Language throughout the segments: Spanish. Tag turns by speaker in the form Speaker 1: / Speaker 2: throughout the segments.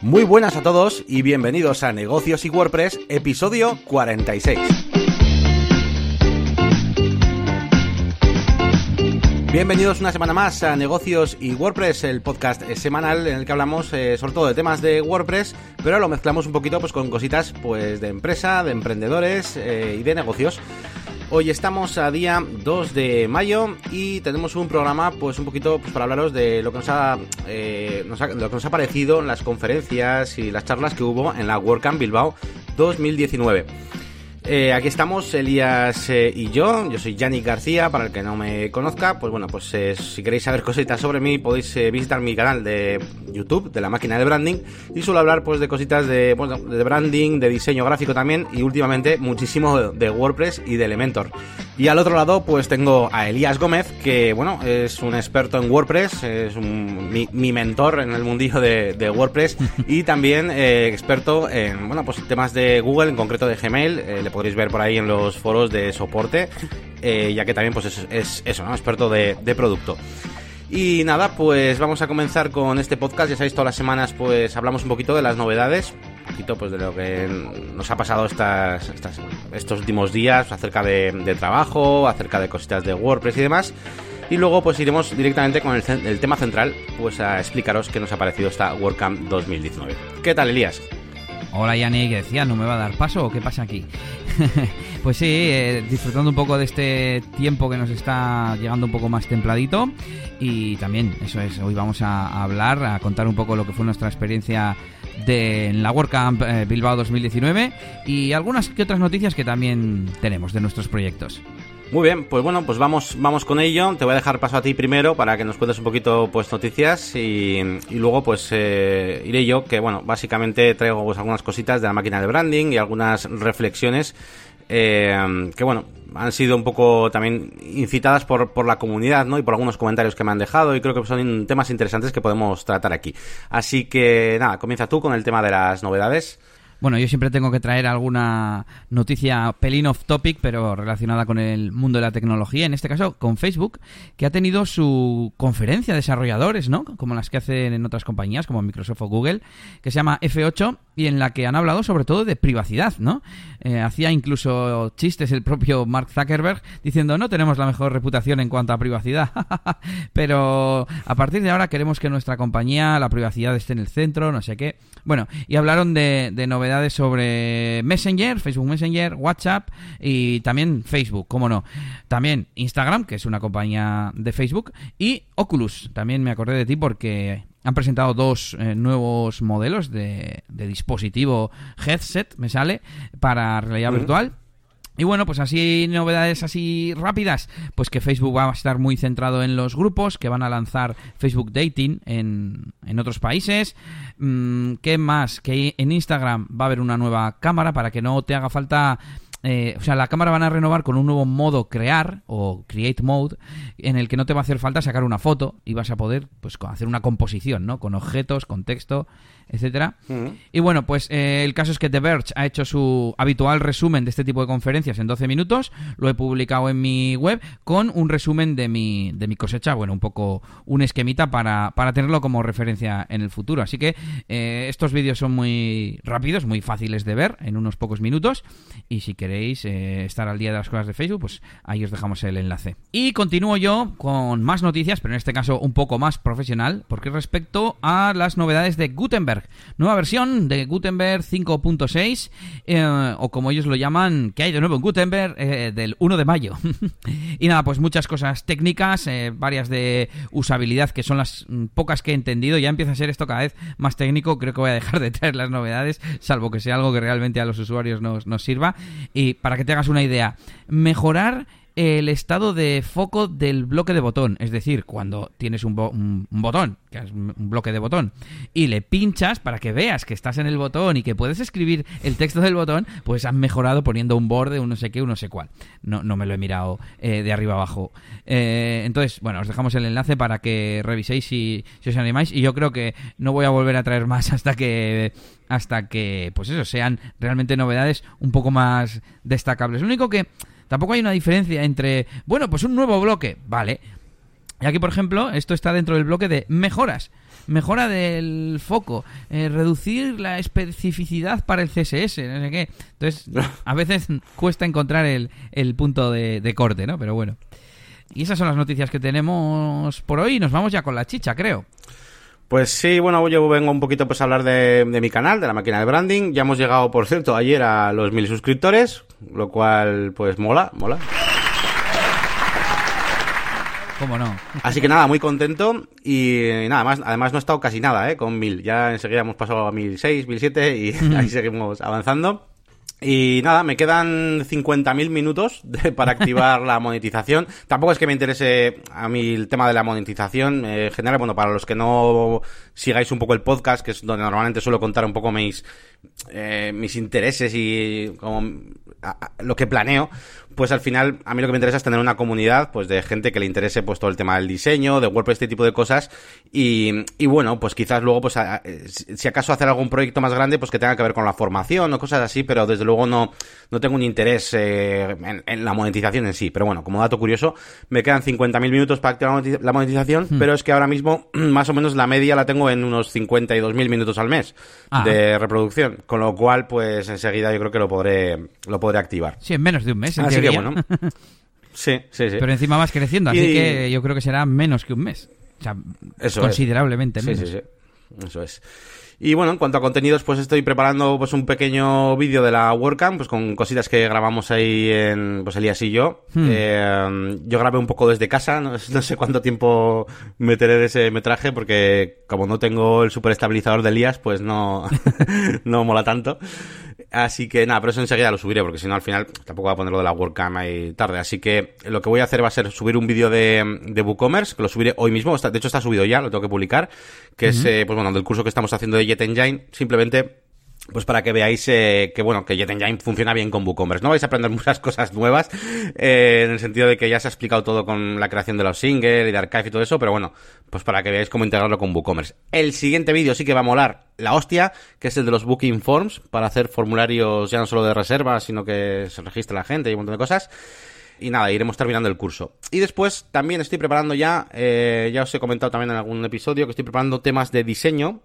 Speaker 1: Muy buenas a todos y bienvenidos a Negocios y WordPress, episodio 46. Bienvenidos una semana más a Negocios y WordPress, el podcast semanal en el que hablamos eh, sobre todo de temas de WordPress, pero lo mezclamos un poquito pues con cositas pues de empresa, de emprendedores eh, y de negocios. Hoy estamos a día 2 de mayo y tenemos un programa pues un poquito pues, para hablaros de lo que nos ha, eh, lo que nos ha parecido las conferencias y las charlas que hubo en la WordCamp Bilbao 2019. Eh, aquí estamos, Elías eh, y yo. Yo soy Yannick García, para el que no me conozca. Pues bueno, pues eh, si queréis saber cositas sobre mí, podéis visitar mi canal de YouTube, de la máquina de branding. Y suelo hablar pues de cositas de, bueno, de branding, de diseño gráfico también. Y últimamente muchísimo de WordPress y de Elementor. Y al otro lado, pues tengo a Elías Gómez, que bueno, es un experto en WordPress, es mi, mentor en el mundillo de, WordPress y también experto en bueno, pues temas de Google, en concreto de Gmail. le podréis ver por ahí en los foros de soporte, eh, ya que también pues es, eso, ¿no? Experto de, producto. Y nada, pues vamos a comenzar con este podcast. Ya sabéis, todas las semanas pues hablamos un poquito de las novedades, un poquito pues de lo que nos ha pasado estos últimos días acerca de, trabajo, acerca de cositas de WordPress y demás. Y luego pues iremos directamente con el, el tema central, pues a explicaros qué nos ha parecido esta WordCamp 2019. ¿Qué tal, Elías?
Speaker 2: Hola Yannick, decía, ¿no me va a dar paso o qué pasa aquí? pues sí, eh, disfrutando un poco de este tiempo que nos está llegando un poco más templadito y también, eso es, hoy vamos a, hablar, a contar un poco lo que fue nuestra experiencia de en la WordCamp eh, Bilbao 2019 y algunas que otras noticias que también tenemos de nuestros proyectos.
Speaker 1: Muy bien, pues bueno, pues vamos, vamos con ello. Te voy a dejar paso a ti primero para que nos cuentes un poquito pues noticias y, luego pues eh, iré yo, que bueno, básicamente traigo pues algunas cositas de la máquina de branding y algunas reflexiones eh, que bueno, han sido un poco también incitadas por, por la comunidad, ¿no? Y por algunos comentarios que me han dejado y creo que son temas interesantes que podemos tratar aquí. Así que nada, comienza tú con el tema de las novedades.
Speaker 2: Bueno, yo siempre tengo que traer alguna noticia pelín off topic, pero relacionada con el mundo de la tecnología, en este caso con Facebook, que ha tenido su conferencia de desarrolladores, ¿no? Como las que hacen en otras compañías, como Microsoft o Google, que se llama F8 y en la que han hablado sobre todo de privacidad, ¿no? Eh, hacía incluso chistes el propio Mark Zuckerberg diciendo no tenemos la mejor reputación en cuanto a privacidad, pero a partir de ahora queremos que nuestra compañía, la privacidad esté en el centro, no sé qué. Bueno, y hablaron de, de novedades sobre Messenger, Facebook Messenger, WhatsApp y también Facebook, cómo no. También Instagram, que es una compañía de Facebook, y Oculus. También me acordé de ti porque han presentado dos eh, nuevos modelos de, dispositivo headset, me sale, para realidad virtual y bueno, pues así novedades así rápidas, pues que Facebook va a estar muy centrado en los grupos, que van a lanzar Facebook Dating en, en otros países. Mm, ¿Qué más? Que en Instagram va a haber una nueva cámara para que no te haga falta... Eh, o sea, la cámara van a renovar con un nuevo modo crear o create mode en el que no te va a hacer falta sacar una foto y vas a poder pues hacer una composición, ¿no? Con objetos, con texto etcétera. Y bueno, pues eh, el caso es que The Verge ha hecho su habitual resumen de este tipo de conferencias en 12 minutos. Lo he publicado en mi web con un resumen de mi, de mi cosecha, bueno, un poco un esquemita para, para tenerlo como referencia en el futuro. Así que eh, estos vídeos son muy rápidos, muy fáciles de ver en unos pocos minutos. Y si queréis eh, estar al día de las cosas de Facebook, pues ahí os dejamos el enlace. Y continúo yo con más noticias, pero en este caso un poco más profesional, porque respecto a las novedades de Gutenberg. Nueva versión de Gutenberg 5.6, eh, o como ellos lo llaman, que hay de nuevo en Gutenberg, eh, del 1 de mayo. y nada, pues muchas cosas técnicas, varias de usabilidad, que son las mm, pocas que he entendido. Ya empieza a ser esto cada vez más técnico. Creo que voy a dejar de traer las novedades, salvo que sea algo que realmente a los usuarios nos, nos sirva. Y para que te hagas una idea, mejorar el estado de foco del bloque de botón. Es decir, cuando tienes un, botón, que es un bloque de botón, y le pinchas para que veas que estás en el botón y que puedes escribir el texto del botón, pues han mejorado poniendo un borde, un no sé qué, un no sé cuál. No, no me lo he mirado eh, de arriba abajo. Eh, entonces, bueno, os dejamos el enlace para que reviséis si, si os animáis. Y yo creo que no voy a volver a traer más hasta que hasta que, pues eso, sean realmente novedades un poco más destacables. Lo único que Tampoco hay una diferencia entre, bueno, pues un nuevo bloque, vale. Y aquí, por ejemplo, esto está dentro del bloque de mejoras. Mejora del foco, eh, reducir la especificidad para el CSS, no sé qué. Entonces, a veces cuesta encontrar el, el punto de, de corte, ¿no? Pero bueno. Y esas son las noticias que tenemos por hoy. Nos vamos ya con la chicha, creo.
Speaker 1: Pues sí, bueno, yo vengo un poquito pues a hablar de, de, mi canal, de la máquina de branding. Ya hemos llegado, por cierto, ayer a los mil suscriptores, lo cual pues mola, mola.
Speaker 2: ¿Cómo no?
Speaker 1: Así que nada, muy contento y nada más, además no he estado casi nada, ¿eh? Con mil. Ya enseguida hemos pasado a mil seis, mil siete y ahí seguimos avanzando. Y nada, me quedan 50.000 minutos de, para activar la monetización. Tampoco es que me interese a mí el tema de la monetización. Eh, en general, bueno, para los que no sigáis un poco el podcast, que es donde normalmente suelo contar un poco mis, eh, mis intereses y como, a, a, lo que planeo, pues al final a mí lo que me interesa es tener una comunidad pues de gente que le interese pues todo el tema del diseño, de WordPress, este tipo de cosas y, y bueno, pues quizás luego pues a, si acaso hacer algún proyecto más grande pues que tenga que ver con la formación o cosas así, pero desde luego no, no tengo un interés eh, en, en, la monetización en sí, pero bueno, como dato curioso, me quedan 50.000 minutos para activar la monetización, hmm. pero es que ahora mismo más o menos la media la tengo en unos 52.000 minutos al mes de reproducción, con lo cual pues enseguida yo creo que lo podré, lo podré activar.
Speaker 2: Sí, en menos de un mes. En
Speaker 1: así que bueno. Sí, sí, sí.
Speaker 2: Pero encima vas creciendo, así y... que yo creo que será menos que un mes. O sea, Eso considerablemente
Speaker 1: es.
Speaker 2: menos.
Speaker 1: Sí, sí, sí. Eso es. Y bueno, en cuanto a contenidos, pues estoy preparando pues un pequeño vídeo de la WordCamp, pues con cositas que grabamos ahí en, pues Elías y yo. Hmm. Eh, yo grabé un poco desde casa, no, no, sé cuánto tiempo meteré de ese metraje, porque como no tengo el super estabilizador de Elías, pues no, no mola tanto. Así que nada, pero eso enseguida lo subiré, porque si no al final tampoco voy a ponerlo de la WordCamp ahí tarde. Así que lo que voy a hacer va a ser subir un vídeo de, de WooCommerce, que lo subiré hoy mismo. Está, de hecho está subido ya, lo tengo que publicar, que uh -huh. es, eh, pues bueno, del curso que estamos haciendo de Jet Engine. Simplemente pues para que veáis eh, que bueno que Jet Engine funciona bien con WooCommerce. No vais a aprender muchas cosas nuevas eh, en el sentido de que ya se ha explicado todo con la creación de los singles y de archive y todo eso, pero bueno, pues para que veáis cómo integrarlo con WooCommerce. El siguiente vídeo sí que va a molar la hostia, que es el de los Booking Forms para hacer formularios ya no solo de reservas, sino que se registre la gente y un montón de cosas. Y nada, iremos terminando el curso. Y después también estoy preparando ya, eh, ya os he comentado también en algún episodio, que estoy preparando temas de diseño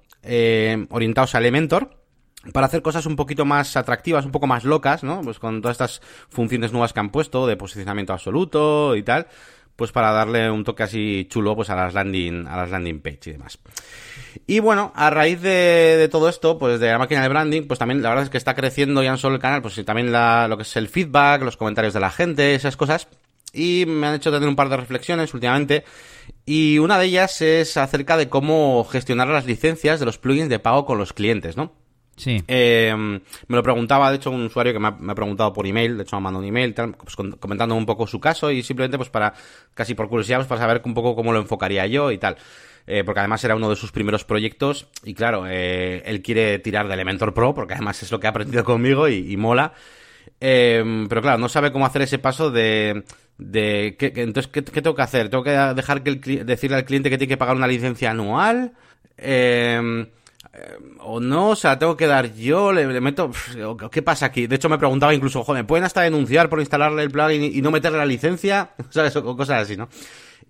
Speaker 1: orientados a Elementor para hacer cosas un poquito más atractivas, un poco más locas, ¿no? Pues con todas estas funciones nuevas que han puesto de posicionamiento absoluto y tal, pues para darle un toque así chulo pues a las landing a las landing page y demás. Y bueno, a raíz de, todo esto, pues de la máquina de branding, pues también la verdad es que está creciendo ya no solo el canal, pues también lo que es el feedback, los comentarios de la gente, esas cosas. Y me han hecho tener un par de reflexiones últimamente. Y una de ellas es acerca de cómo gestionar las licencias de los plugins de pago con los clientes, ¿no?
Speaker 2: Sí.
Speaker 1: Eh, me lo preguntaba, de hecho, un usuario que me ha, preguntado por email, de hecho me ha mandado un email, pues, comentando un poco su caso y simplemente pues para, casi por curiosidad, pues para saber un poco cómo lo enfocaría yo y tal. Eh, porque además era uno de sus primeros proyectos y claro, eh, él quiere tirar de Elementor Pro porque además es lo que ha aprendido conmigo y, mola. Eh, pero claro, no sabe cómo hacer ese paso de... de ¿qué, entonces, ¿qué, ¿qué, tengo que hacer? ¿Tengo que dejar que el, decirle al cliente que tiene que pagar una licencia anual? Eh, o no, o sea, tengo que dar yo, le, meto, ¿qué pasa aquí? De hecho me preguntaba incluso, joder, ¿me pueden hasta denunciar por instalarle el plugin y, no meterle la licencia? ¿Sabes? O cosas así, ¿no?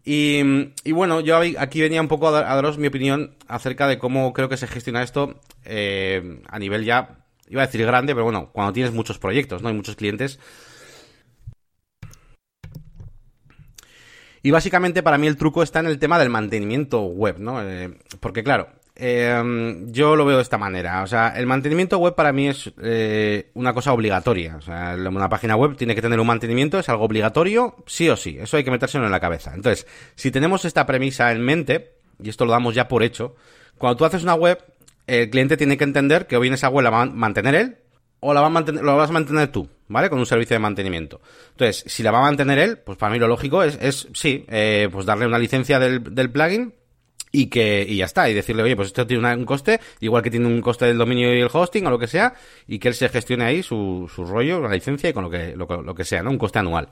Speaker 1: Y, bueno, yo aquí venía un poco a, a, daros mi opinión acerca de cómo creo que se gestiona esto eh, a nivel ya, iba a decir grande, pero bueno, cuando tienes muchos proyectos, ¿no? Hay muchos clientes. Y básicamente para mí el truco está en el tema del mantenimiento web, ¿no? Eh, porque claro, eh, yo lo veo de esta manera. O sea, el mantenimiento web para mí es eh, una cosa obligatoria. O sea, una página web tiene que tener un mantenimiento, es algo obligatorio, sí o sí. Eso hay que metérselo en la cabeza. Entonces, si tenemos esta premisa en mente, y esto lo damos ya por hecho, cuando tú haces una web, el cliente tiene que entender que o bien esa web la va a mantener él, o la va a mantener, lo vas a mantener tú, ¿vale? Con un servicio de mantenimiento. Entonces, si la va a mantener él, pues para mí lo lógico es, es sí, eh, pues darle una licencia del, del plugin y que y ya está y decirle oye pues esto tiene un coste igual que tiene un coste del dominio y el hosting o lo que sea y que él se gestione ahí su, su rollo la licencia y con lo que lo, que sea no un coste anual.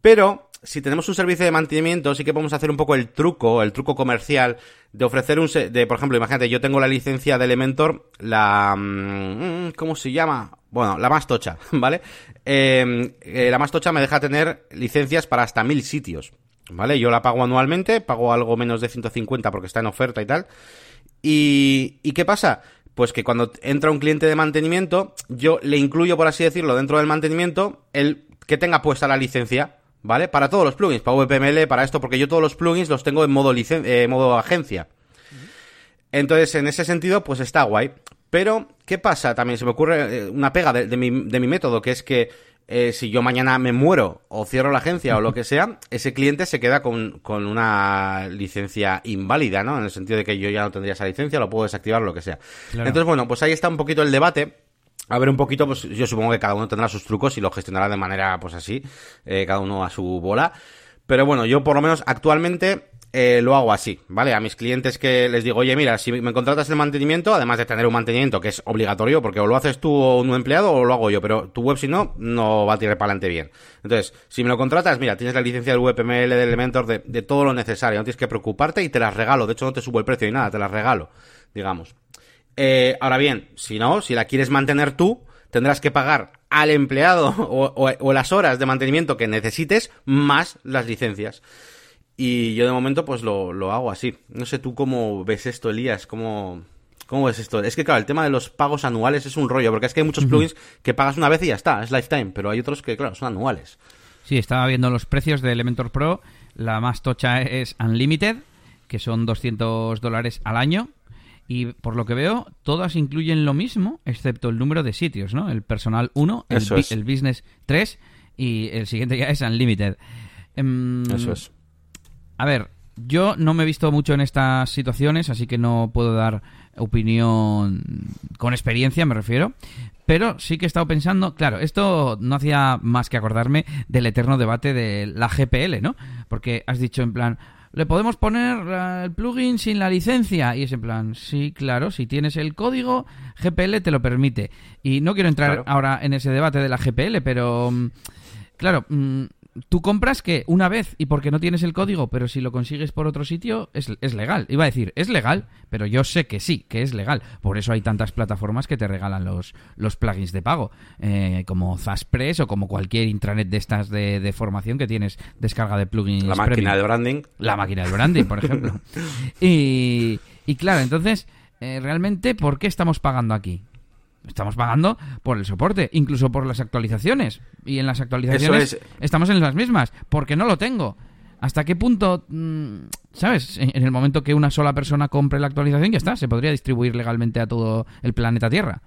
Speaker 1: Pero si tenemos un servicio de mantenimiento sí que podemos hacer un poco el truco el truco comercial de ofrecer un de por ejemplo imagínate yo tengo la licencia de Elementor la mmm, cómo se llama bueno la más tocha vale eh, eh, la más tocha me deja tener licencias para hasta mil sitios ¿vale? Yo la pago anualmente, pago algo menos de 150 porque está en oferta y tal. ¿Y, ¿y qué pasa? Pues que cuando entra un cliente de mantenimiento, yo le incluyo, por así decirlo, dentro del mantenimiento, el que tenga puesta la licencia, ¿vale? Para todos los plugins, para VPML, para esto, porque yo todos los plugins los tengo en modo, eh, modo agencia. Entonces, en ese sentido, pues está guay. Pero, ¿qué pasa? También se me ocurre eh, una pega de, mi, de mi método, que es que eh, si yo mañana me muero o cierro la agencia o lo que sea, ese cliente se queda con, con, una licencia inválida, ¿no? En el sentido de que yo ya no tendría esa licencia, lo puedo desactivar, lo que sea. Entonces, bueno, pues ahí está un poquito el debate. A ver un poquito, pues yo supongo que cada uno tendrá sus trucos y lo gestionará de manera, pues así, eh, cada uno a su bola. Pero bueno, yo por lo menos actualmente eh, lo hago así, ¿vale? A mis clientes que les digo, oye, mira, si me contratas el mantenimiento, además de tener un mantenimiento que es obligatorio, porque o lo haces tú o un empleado o lo hago yo, pero tu web si no, no va a tirar para adelante bien. Entonces, si me lo contratas, mira, tienes la licencia del VPML, de Elementor, de, de todo lo necesario, no tienes que preocuparte y te las regalo. De hecho, no te subo el precio ni nada, te las regalo, digamos. Eh, ahora bien, si no, si la quieres mantener tú, tendrás que pagar al empleado o, o las horas de mantenimiento que necesites más las licencias. Y yo de momento pues lo, lo hago así. No sé tú cómo ves esto, Elías, cómo... ¿Cómo ves esto? Es que, claro, el tema de los pagos anuales es un rollo, porque es que hay muchos plugins que pagas una vez y ya está, es lifetime, pero hay otros que, claro, son anuales.
Speaker 2: Sí, estaba viendo los precios de Elementor Pro. La más tocha es Unlimited, que son 200 dólares al año. Y por lo que veo, todas incluyen lo mismo, excepto el número de sitios, ¿no? El personal 1, el, el, business 3 y el siguiente ya es Unlimited.
Speaker 1: Em, Eso es.
Speaker 2: A ver, yo no me he visto mucho en estas situaciones, así que no puedo dar opinión con experiencia, me refiero. Pero sí que he estado pensando, claro, esto no hacía más que acordarme del eterno debate de la GPL, ¿no? Porque has dicho en plan, ¿le podemos poner el plugin sin la licencia? Y es en plan, sí, claro, si tienes el código, GPL te lo permite. Y no quiero entrar ahora en ese debate de la GPL, pero... Mm, claro, mm, tú compras que una vez y porque no tienes el código, pero si lo consigues por otro sitio, es, legal. Iba a decir, es legal, pero yo sé que sí, que es legal. Por eso hay tantas plataformas que te regalan los, los plugins de pago, eh, como Zaspress o como cualquier intranet de estas de, formación que tienes descarga de plugins.
Speaker 1: La máquina de branding.
Speaker 2: La máquina de branding, por ejemplo. y, y claro, entonces, eh, realmente, ¿por qué estamos pagando aquí? Estamos pagando por el soporte, incluso por las actualizaciones. Y en las actualizaciones estamos en las mismas, porque no lo tengo. ¿Hasta qué punto, mm, sabes? En el momento que una sola persona compre la actualización, ya está, se podría distribuir legalmente a todo el planeta Tierra.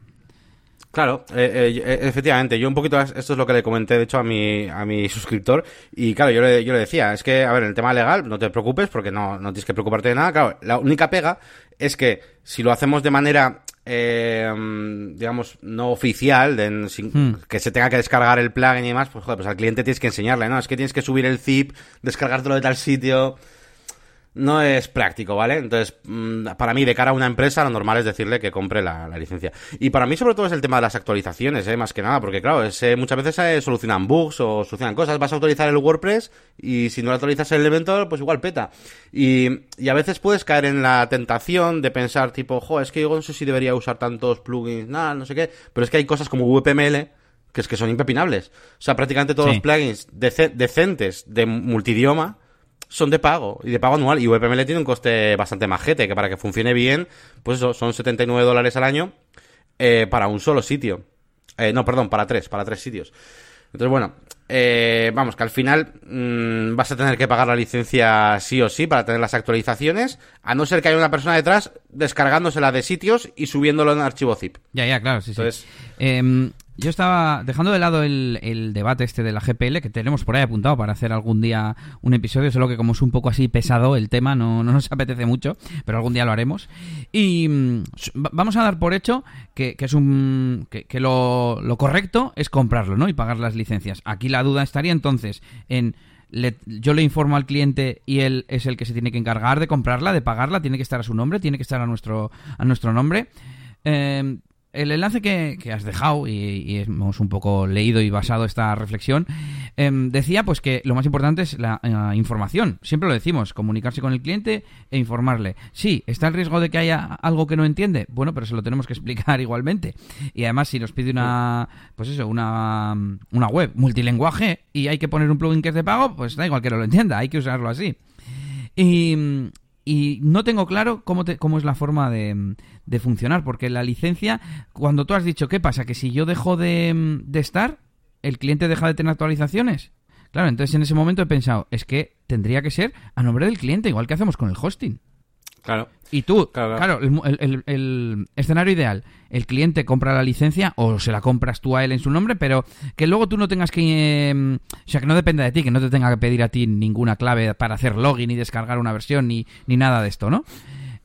Speaker 1: Claro, eh, eh, efectivamente. Yo un poquito esto es lo que le comenté, de hecho, a mi, a mi suscriptor. Y claro, yo le, yo le decía, es que, a ver, el tema legal, no te preocupes porque no, no tienes que preocuparte de nada. Claro, la única pega es que si lo hacemos de manera eh, digamos, no oficial, de, hmm. que se tenga que descargar el plugin y demás, pues joder, pues al cliente tienes que enseñarle, ¿no? Es que tienes que subir el zip, descargártelo de tal sitio. No es práctico, ¿vale? Entonces, mm, para mí, de cara a una empresa, lo normal es decirle que compre la, licencia. Y para mí, sobre todo, es el tema de las actualizaciones, ¿eh? Más que nada, porque claro, eh, muchas veces se solucionan bugs o solucionan cosas. Vas a actualizar el WordPress y si no actualizas el Elementor, pues igual peta. Y, y a veces puedes caer en la tentación de pensar, tipo, jo, es que yo no sé si debería usar tantos plugins, nada, no sé qué. Pero es que hay cosas como VPML que es que son impepinables. O sea, prácticamente todos los plugins decentes de multidioma son de pago y de pago anual. Y VPML tiene un coste bastante majete, que para que funcione bien, pues eso, son 79 dólares al año eh, para un solo sitio. Eh, no, perdón, para tres, para tres sitios. Entonces, bueno, eh, vamos, que al final mm, vas a tener que pagar la licencia sí o sí para tener las actualizaciones, a no ser que haya una persona detrás descargándosela de sitios y subiéndolo en archivo zip.
Speaker 2: Ya, ya, claro, sí, Entonces, em, yo estaba dejando de lado el, debate este de la GPL, que tenemos por ahí apuntado para hacer algún día un episodio, solo que como es un poco así pesado el tema, no, no nos apetece mucho, pero algún día lo haremos. Y mm, vamos a dar por hecho que, es un que, lo, lo, correcto es comprarlo, ¿no? Y pagar las licencias. Aquí la duda estaría entonces en... yo le informo al cliente y él es el que se tiene que encargar de comprarla, de pagarla, tiene que estar a su nombre, tiene que estar a nuestro, a nuestro nombre. Eh, el enlace que, has dejado, y, hemos un poco leído y basado esta reflexión, em, decía pues que lo más importante es la eh, información. Siempre lo decimos, comunicarse con el cliente e informarle. Sí, está el riesgo de que haya algo que no entiende. Bueno, pero se lo tenemos que explicar igualmente. Y además, si nos pide una, pues eso, una, una web multilenguaje y hay que poner un plugin que es de pago, pues da igual que no lo entienda, hay que usarlo así. Y, y no tengo claro cómo, cómo es la forma de, de, funcionar, porque la licencia, cuando tú has dicho, ¿qué pasa? Que si yo dejo de, de estar, el cliente deja de tener actualizaciones. Claro, entonces en ese momento he pensado, es que tendría que ser a nombre del cliente, igual que hacemos con el hosting.
Speaker 1: Claro.
Speaker 2: Y tú, claro, el, escenario ideal, el cliente compra la licencia o se la compras tú a él en su nombre, pero que luego tú no tengas que... Em, o sea, que no dependa de ti, que no te tenga que pedir a ti ninguna clave para hacer login y descargar una versión ni, ni nada de esto, ¿no?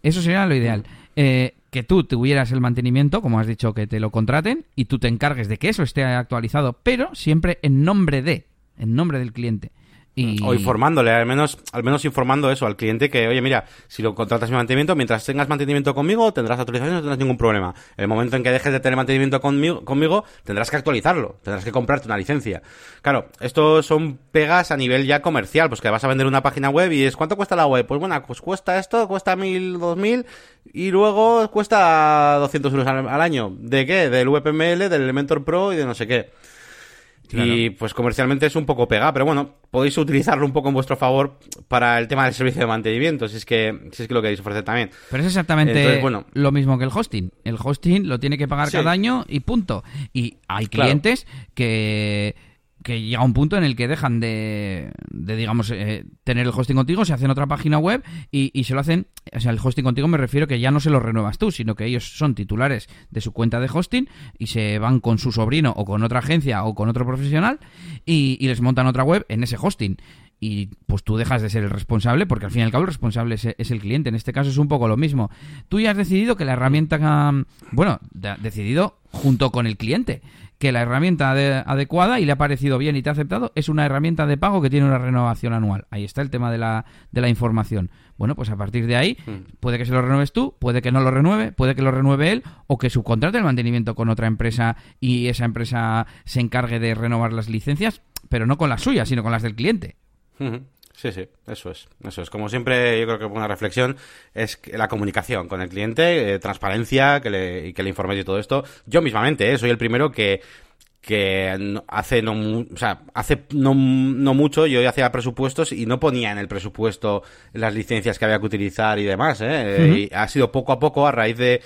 Speaker 2: Eso sería lo ideal. Eh, que tú tuvieras el mantenimiento, como has dicho, que te lo contraten y tú te encargues de que eso esté actualizado, pero siempre en nombre de, en nombre del cliente.
Speaker 1: O informándole, al menos, al menos informando eso al cliente que, oye, mira, si lo contratas en mantenimiento, mientras tengas mantenimiento conmigo, tendrás actualización no tendrás ningún problema. En el momento en que dejes de tener mantenimiento conmigo, conmigo, tendrás que actualizarlo, tendrás que comprarte una licencia. Claro, esto son pegas a nivel ya comercial, pues que vas a vender una página web y es, ¿cuánto cuesta la web? Pues bueno, pues cuesta esto, cuesta mil, dos mil, y luego cuesta 200 euros al, al año. ¿De qué? Del VPML, del Elementor Pro y de no sé qué. Y pues comercialmente es un poco pegado, pero bueno, podéis utilizarlo un poco en vuestro favor para el tema del servicio de mantenimiento, si es que, si es que lo queréis ofrecer también.
Speaker 2: Pero es exactamente lo mismo que el hosting. El hosting lo tiene que pagar cada año y punto. Y hay clientes que que llega un punto en el que dejan de, de digamos, eh, tener el hosting contigo, se hacen otra página web y, y, se lo hacen, o sea, el hosting contigo me refiero que ya no se lo renuevas tú, sino que ellos son titulares de su cuenta de hosting y se van con su sobrino o con otra agencia o con otro profesional y, y les montan otra web en ese hosting y pues tú dejas de ser el responsable porque al fin y al cabo el responsable es, el cliente. En este caso es un poco lo mismo. Tú ya has decidido que la herramienta, bueno, decidido junto con el cliente que la herramienta adecuada y le ha parecido bien y te ha aceptado es una herramienta de pago que tiene una renovación anual. Ahí está el tema de la, de la información. Bueno, pues a partir de ahí mm. puede que se lo renueves tú, puede que no lo renueve, puede que lo renueve él o que subcontrate el mantenimiento con otra empresa y esa empresa se encargue de renovar las licencias, pero no con las suyas, sino con las del cliente.
Speaker 1: Sí, sí, eso es. Eso es. Como siempre, yo creo que una reflexión es la comunicación con el cliente, eh, transparencia, que le, y que le informes de todo esto. Yo mismamente, eh, soy el primero que que hace no o sea, hace no, no mucho yo hacía presupuestos y no ponía en el presupuesto las licencias que había que utilizar y demás, ¿eh? Y ha sido poco a poco a raíz de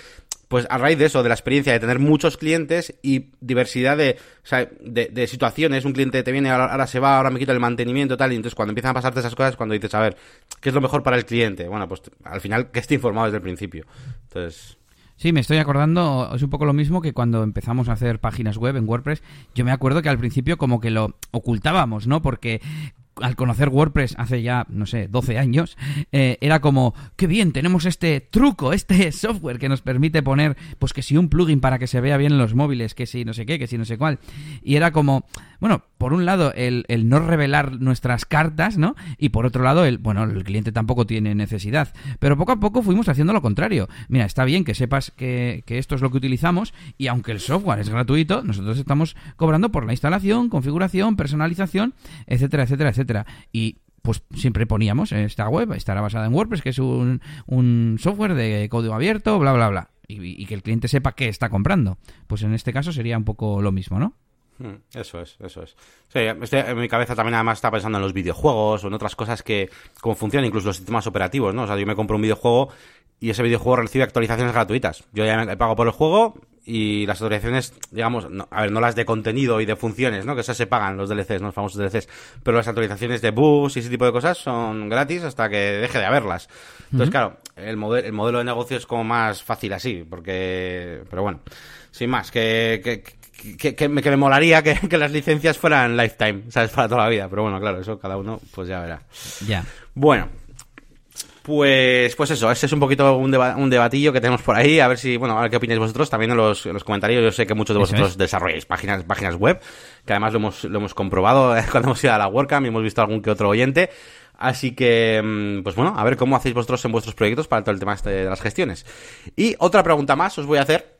Speaker 1: pues a raíz de eso, de la experiencia de tener muchos clientes y diversidad de, de, situaciones, un cliente te viene, ahora, se va, ahora me quito el mantenimiento, tal, y entonces cuando empiezan a pasarte esas cosas, cuando dices, a ver, ¿qué es lo mejor para el cliente? Bueno, pues al final que esté informado desde el principio. Entonces...
Speaker 2: Sí, me estoy acordando, es un poco lo mismo que cuando empezamos a hacer páginas web en WordPress. Yo me acuerdo que al principio como que lo ocultábamos, ¿no? Porque al conocer WordPress hace ya, no sé, 12 años, eh, era como, qué bien, tenemos este truco, este software que nos permite poner, pues que si un plugin para que se vea bien en los móviles, que si no sé qué, que si no sé cuál. Y era como, bueno, por un lado, el, el no revelar nuestras cartas, ¿no? Y por otro lado, el, bueno, el cliente tampoco tiene necesidad. Pero poco a poco fuimos haciendo lo contrario. Mira, está bien que sepas que, que esto es lo que utilizamos y aunque el software es gratuito, nosotros estamos cobrando por la instalación, configuración, personalización, etcétera, etcétera, etcétera. Y pues siempre poníamos esta web, estará basada en WordPress, que es un, un software de código abierto, bla, bla, bla. Y, que el cliente sepa qué está comprando. Pues en este caso sería un poco lo mismo, ¿no?
Speaker 1: Hmm, eso es, eso es. Este, en mi cabeza también además está pensando en los videojuegos o en otras cosas que, cómo funcionan incluso los sistemas operativos, ¿no? O sea, yo me compro un videojuego y ese videojuego recibe actualizaciones gratuitas. Yo ya me pago por el juego y las actualizaciones, digamos, a ver, no las de contenido y de funciones, ¿no? Que esas se pagan los DLCs, ¿no? los famosos DLCs, pero las actualizaciones de bugs y ese tipo de cosas son gratis hasta que deje de haberlas. Entonces, claro, el, modelo el modelo de negocio es como más fácil así, porque, pero bueno, sin más, que, que, que, me, que me molaría que, que, las licencias fueran lifetime, ¿sabes? Para toda la vida, pero bueno, claro, eso cada uno pues ya verá.
Speaker 2: Ya.
Speaker 1: Bueno, pues, pues eso, ese es un poquito un, un, debatillo que tenemos por ahí, a ver si, bueno, a ver qué opináis vosotros, también en los, en los comentarios, yo sé que muchos de vosotros desarrolláis páginas, páginas web, que además lo hemos, lo hemos comprobado cuando hemos ido a la WordCamp y hemos visto algún que otro oyente, así que, mm, pues bueno, a ver cómo hacéis vosotros en vuestros proyectos para todo el tema este de las gestiones. Y otra pregunta más os voy a hacer,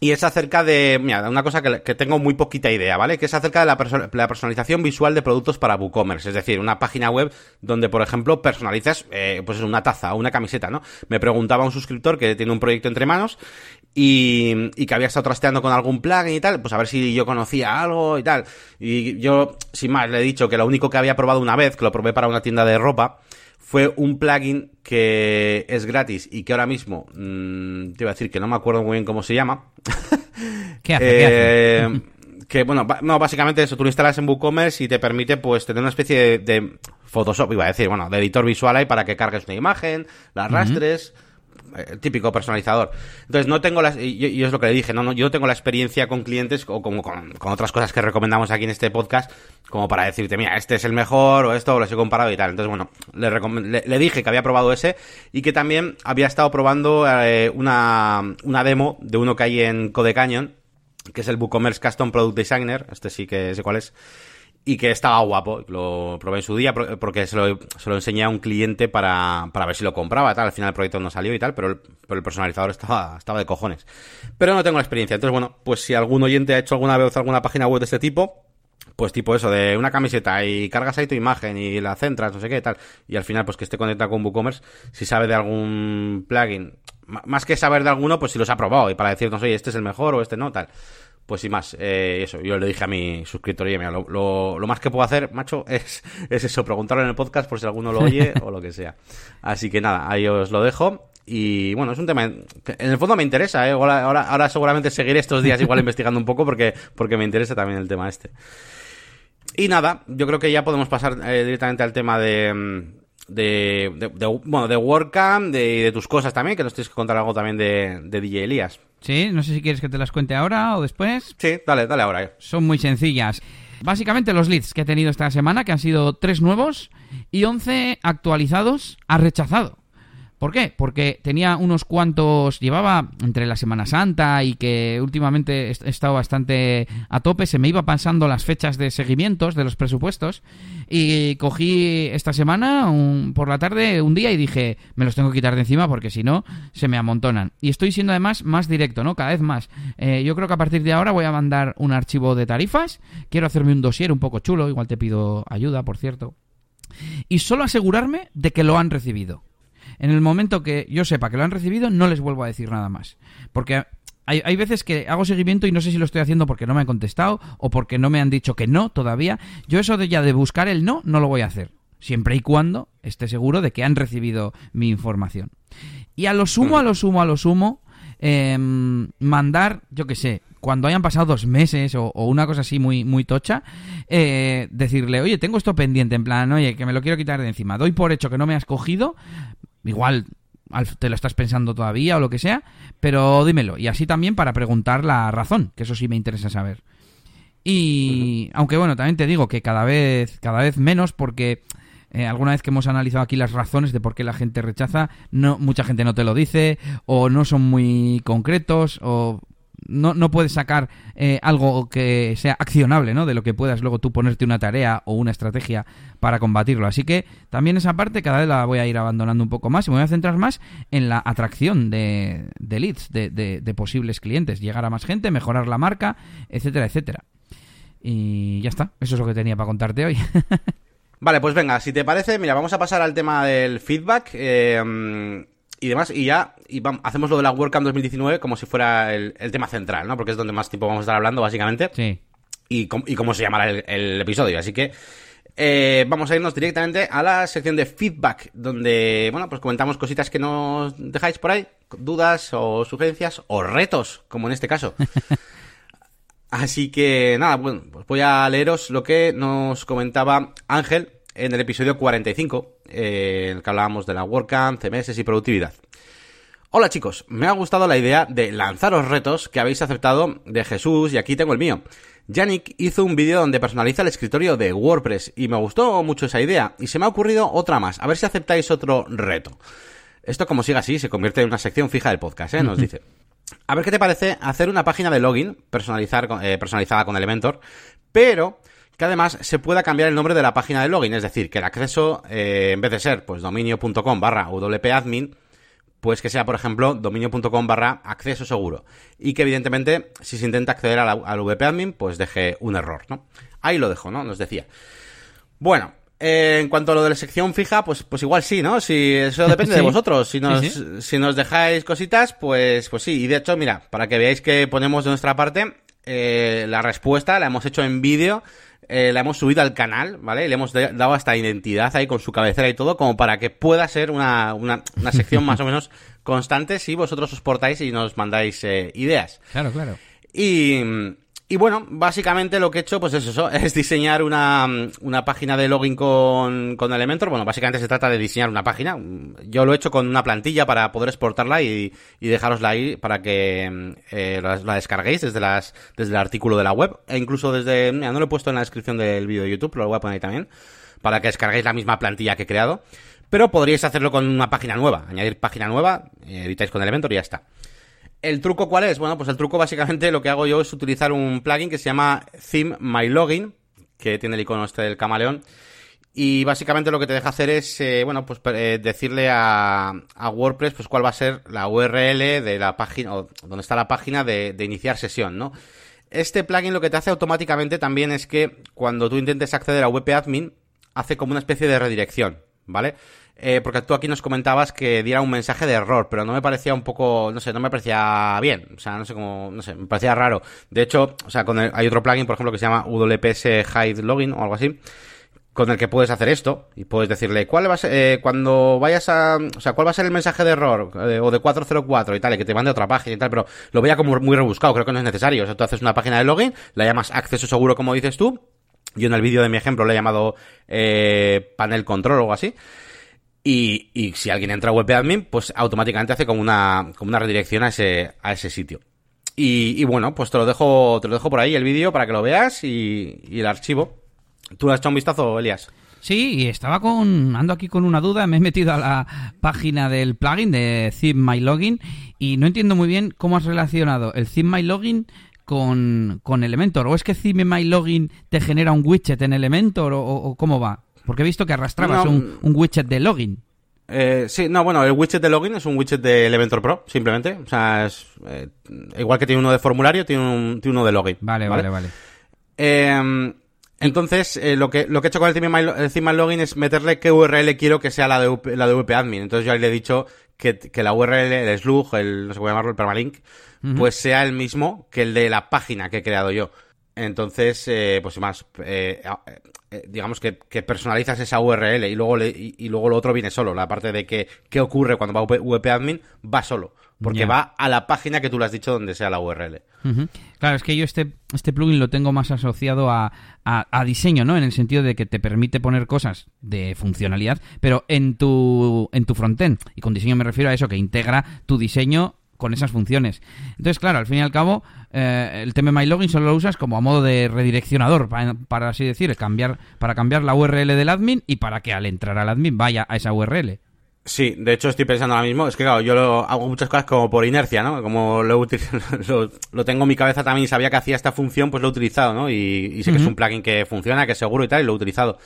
Speaker 1: y es acerca de, mira, una cosa que, que, tengo muy poquita idea, ¿vale? Que es acerca de la, la, personalización visual de productos para WooCommerce. Es decir, una página web donde, por ejemplo, personalizas, eh, pues una taza o una camiseta, ¿no? Me preguntaba un suscriptor que tiene un proyecto entre manos y, y, que había estado trasteando con algún plugin y tal, pues a ver si yo conocía algo y tal. Y yo, sin más, le he dicho que lo único que había probado una vez, que lo probé para una tienda de ropa, fue un plugin que es gratis y que ahora mismo mmm, te iba a decir que no me acuerdo muy bien cómo se llama.
Speaker 2: ¿Qué hace? Eh, ¿Qué
Speaker 1: hace? que bueno, no, básicamente eso, tú lo instalas en WooCommerce y te permite pues tener una especie de, de Photoshop, iba a decir, bueno, de editor visual ahí para que cargues una imagen, la arrastres. Uh -huh el típico personalizador. Entonces no tengo las, y, y, es lo que le dije, no, no, yo no tengo la experiencia con clientes o como con, con, otras cosas que recomendamos aquí en este podcast, como para decirte, mira, este es el mejor o esto, o los he comparado y tal. Entonces, bueno, le, le, le dije que había probado ese y que también había estado probando eh, una, una demo de uno que hay en Code Canyon, que es el WooCommerce Custom Product Designer, este sí que sé cuál es y que estaba guapo. Lo probé en su día porque se lo, se lo enseñé a un cliente para, para ver si lo compraba. Tal. Al final el proyecto no salió y tal, pero el, pero el personalizador estaba, estaba de cojones. Pero no tengo la experiencia. Entonces, bueno, pues si algún oyente ha hecho alguna vez alguna página web de este tipo, pues tipo eso, de una camiseta y cargas ahí tu imagen y la centras, no sé qué, tal, y al final pues que esté conectado con WooCommerce, si sabe de algún plugin, más que saber de alguno, pues si los ha probado y para decirnos, oye, este es el mejor o este no, tal pues sin más, eh, eso, yo le dije a mi suscriptor, mira, lo, lo, lo, más que puedo hacer, macho, es, es eso, preguntarlo en el podcast por si alguno lo oye o lo que sea. Así que nada, ahí os lo dejo. Y bueno, es un tema que en el fondo me interesa, ¿eh? ahora, ahora, ahora seguramente seguiré estos días igual investigando un poco porque, porque me interesa también el tema este. Y nada, yo creo que ya podemos pasar eh, directamente al tema de, de, de, de, bueno, de WordCamp, de, de tus cosas también, que nos tienes que contar algo también de, de DJ Elías.
Speaker 2: Sí, no sé si quieres que te las cuente ahora o después.
Speaker 1: Sí, dale, dale ahora.
Speaker 2: Son muy sencillas. Básicamente los leads que he tenido esta semana, que han sido tres nuevos y 11 actualizados, ha rechazado. ¿Por qué? Porque tenía unos cuantos, llevaba entre la Semana Santa y que últimamente he estado bastante a tope, se me iba pasando las fechas de seguimientos de los presupuestos y cogí esta semana por la tarde un día y dije, me los tengo que quitar de encima porque si no se me amontonan. Y estoy siendo además más directo, ¿no? Cada vez más. Eh, yo creo que a partir de ahora voy a mandar un archivo de tarifas, quiero hacerme un dossier un poco chulo, igual te pido ayuda, por cierto. Y solo asegurarme de que lo han recibido en el momento que yo sepa que lo han recibido, no les vuelvo a decir nada más. Porque hay, hay, veces que hago seguimiento y no sé si lo estoy haciendo porque no me han contestado o porque no me han dicho que no todavía. Yo eso de ya de buscar el no, no lo voy a hacer. Siempre y cuando esté seguro de que han recibido mi información. Y a lo sumo, a lo sumo, a lo sumo, eh, mandar, yo qué sé, cuando hayan pasado dos meses o, o una cosa así muy, muy tocha, eh, decirle, oye, tengo esto pendiente, en plan, oye, que me lo quiero quitar de encima. Doy por hecho que no me has cogido, igual te lo estás pensando todavía o lo que sea, pero dímelo. Y así también para preguntar la razón, que eso sí me interesa saber. Y aunque bueno, también te digo que cada vez, cada vez menos porque eh, alguna vez que hemos analizado aquí las razones de por qué la gente rechaza, no mucha gente no te lo dice o no son muy concretos o no, no puedes sacar eh, algo que sea accionable, ¿no? De lo que puedas luego tú ponerte una tarea o una estrategia para combatirlo. Así que también esa parte cada vez la voy a ir abandonando un poco más y me voy a centrar más en la atracción de, de leads, de, de, posibles clientes, llegar a más gente, mejorar la marca, etcétera, etcétera. Y ya está, eso es lo que tenía para contarte hoy.
Speaker 1: Vale, pues venga, si te parece, mira, vamos a pasar al tema del feedback. Eh, y demás, y ya y vamos, hacemos lo de la WordCamp 2019 como si fuera el, el, tema central, ¿no? Porque es donde más tiempo vamos a estar hablando, básicamente.
Speaker 2: Sí.
Speaker 1: Y, com y cómo se llamará el, el episodio. Así que eh, vamos a irnos directamente a la sección de feedback, donde, bueno, pues comentamos cositas que nos dejáis por ahí, dudas o sugerencias o retos, como en este caso. Así que nada, bueno, pues voy a leeros lo que nos comentaba Ángel en el episodio 45, eh, en el que hablábamos de la WordCamp, CMS y productividad. Hola chicos, me ha gustado la idea de lanzaros retos que habéis aceptado de Jesús y aquí tengo el mío. Yannick hizo un vídeo donde personaliza el escritorio de WordPress y me gustó mucho esa idea y se me ha ocurrido otra más, a ver si aceptáis otro reto. Esto como siga así se convierte en una sección fija del podcast, ¿eh? Nos dice. A ver qué te parece hacer una página de login personalizar, eh, personalizada con Elementor, pero que además se pueda cambiar el nombre de la página de login, es decir, que el acceso, eh, en vez de ser pues dominio.com barra wpadmin, pues que sea, por ejemplo, dominio.com barra acceso seguro. Y que evidentemente, si se intenta acceder al VP admin, pues deje un error, ¿no? Ahí lo dejo, ¿no? Nos decía. Bueno, eh, en cuanto a lo de la sección fija, pues, pues igual sí, ¿no? Si eso depende de vosotros. Si nos, si nos dejáis cositas, pues, pues sí. Y de hecho, mira, para que veáis que ponemos de nuestra parte, eh, la respuesta la hemos hecho en vídeo eh, la hemos subido al canal, ¿vale? Y le hemos dado hasta identidad ahí con su cabecera y todo, como para que pueda ser una, una, una sección más o menos constante si vosotros os portáis y nos mandáis eh, ideas.
Speaker 2: Claro, claro.
Speaker 1: Y, y bueno, básicamente lo que he hecho, pues es eso, es diseñar una, una página de login con, con Elementor. Bueno, básicamente se trata de diseñar una página. Yo lo he hecho con una plantilla para poder exportarla y, y dejarosla ahí para que eh, la, descarguéis desde, las, desde el artículo de la web. E incluso desde, mira, no lo he puesto en la descripción del vídeo de YouTube, pero lo voy a poner ahí también, para que descarguéis la misma plantilla que he creado. Pero podríais hacerlo con una página nueva, añadir página nueva, editáis con Elementor y ya está. ¿El truco cuál es? Bueno, pues el truco básicamente lo que hago yo es utilizar un plugin que se llama Theme My Login, que tiene el icono este del camaleón. Y básicamente lo que te deja hacer es, eh, bueno, pues eh, decirle a, WordPress pues cuál va a ser la URL de la página, o donde está la página de, de iniciar sesión, ¿no? Este plugin lo que te hace automáticamente también es que cuando tú intentes acceder a WP Admin, hace como una especie de redirección, ¿vale? Eh, porque tú aquí nos comentabas que diera un mensaje de error, pero no me parecía un poco, no sé, no me parecía bien, o sea, no sé cómo, no sé, me parecía raro. De hecho, o sea, con hay otro plugin, por ejemplo, que se llama WPS Hide Login o algo así, con el que puedes hacer esto y puedes decirle cuál va a ser, eh, cuando vayas a, o sea, cuál va a ser el mensaje de error eh, o de 404 y tal, y que te mande otra página y tal, pero lo veía como muy rebuscado, creo que no es necesario. O sea, tú haces una página de login, la llamas acceso seguro como dices tú, yo en el vídeo de mi ejemplo le he llamado eh, panel control o algo así. Y, y si alguien entra a WebAdmin, pues automáticamente hace como una, como una redirección a ese, a ese sitio. Y, y bueno, pues te lo dejo, te lo dejo por ahí el vídeo para que lo veas y, y el archivo. ¿Tú has echado un vistazo, Elias?
Speaker 2: Sí, y estaba con, ando aquí con una duda, me he metido a la página del plugin de Zip Login y no entiendo muy bien cómo has relacionado el Zip Login con, con Elementor. ¿O es que Zip My Login te genera un widget en Elementor o, o cómo va? Porque he visto que arrastrabas un, widget de login.
Speaker 1: Eh, sí, no, bueno, el widget de login es un widget de Elementor Pro, simplemente. O sea, es eh, igual que tiene uno de formulario, tiene, un, tiene uno de login.
Speaker 2: Vale, vale, vale.
Speaker 1: Eh, entonces, eh, lo, que, lo que he hecho con el theme, login es meterle qué URL quiero que sea la de, la de VP admin. Entonces yo ahí le he dicho que, que la URL, el slug, el, no sé cómo llamarlo, el permalink, pues sea el mismo que el de la página que he creado yo. Entonces, eh, pues más, eh, eh, digamos que, que, personalizas esa URL y luego, le, y, luego lo otro viene solo. La parte de que qué ocurre cuando va a admin va solo. Porque va a la página que tú le has dicho donde sea la URL.
Speaker 2: Claro, es que yo este, este plugin lo tengo más asociado a, a, diseño, ¿no? En el sentido de que te permite poner cosas de funcionalidad, pero en tu, en tu frontend. Y con diseño me refiero a eso, que integra tu diseño con esas funciones. Entonces, claro, al fin y al cabo, eh, el tema MyLogin solo lo usas como a modo de redireccionador, para, así decir, cambiar, para cambiar la URL del admin y para que al entrar al admin vaya a esa URL.
Speaker 1: Sí, de hecho estoy pensando ahora mismo, es que claro, yo lo, hago muchas cosas como por inercia, ¿no? Como lo, lo, lo, tengo en mi cabeza también y sabía que hacía esta función, pues lo he utilizado, ¿no? Y, sé que es un plugin que funciona, que es seguro y tal, y lo he utilizado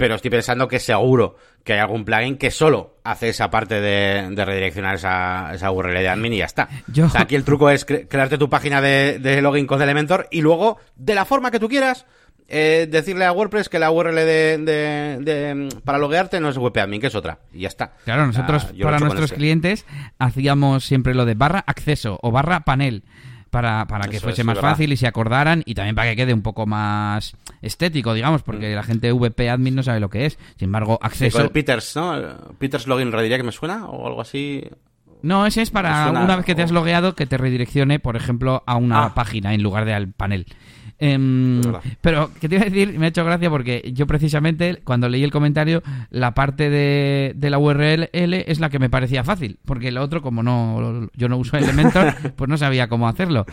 Speaker 1: pero estoy pensando que seguro que hay algún plugin que solo hace esa parte de, redireccionar esa, esa, URL de admin y ya está. O sea, aquí el truco es crearte tu página de, login con Elementor y luego, de la forma que tú quieras, eh, decirle a WordPress que la URL de, para loguearte no es WP-admin, que es otra. Y ya está.
Speaker 2: Claro, nosotros para nuestros este. clientes hacíamos siempre lo de barra acceso o barra panel para, para que fuese más fácil y se acordaran y también para que quede un poco más estético, digamos, porque mm. la gente VP admin no sabe lo que es. Sin embargo, acceso...
Speaker 1: el Peters, ¿no? Peters Login Redirect me suena o algo así.
Speaker 2: No, ese es para una vez que te has logueado que te redireccione, por ejemplo, a una ah. página en lugar de al panel. Em, pero, ¿qué te iba a decir? Me ha hecho gracia porque yo precisamente, cuando leí el comentario, la parte de, de la URL es la que me parecía fácil, porque lo otro, como no yo no uso Elementor, pues no sabía cómo hacerlo.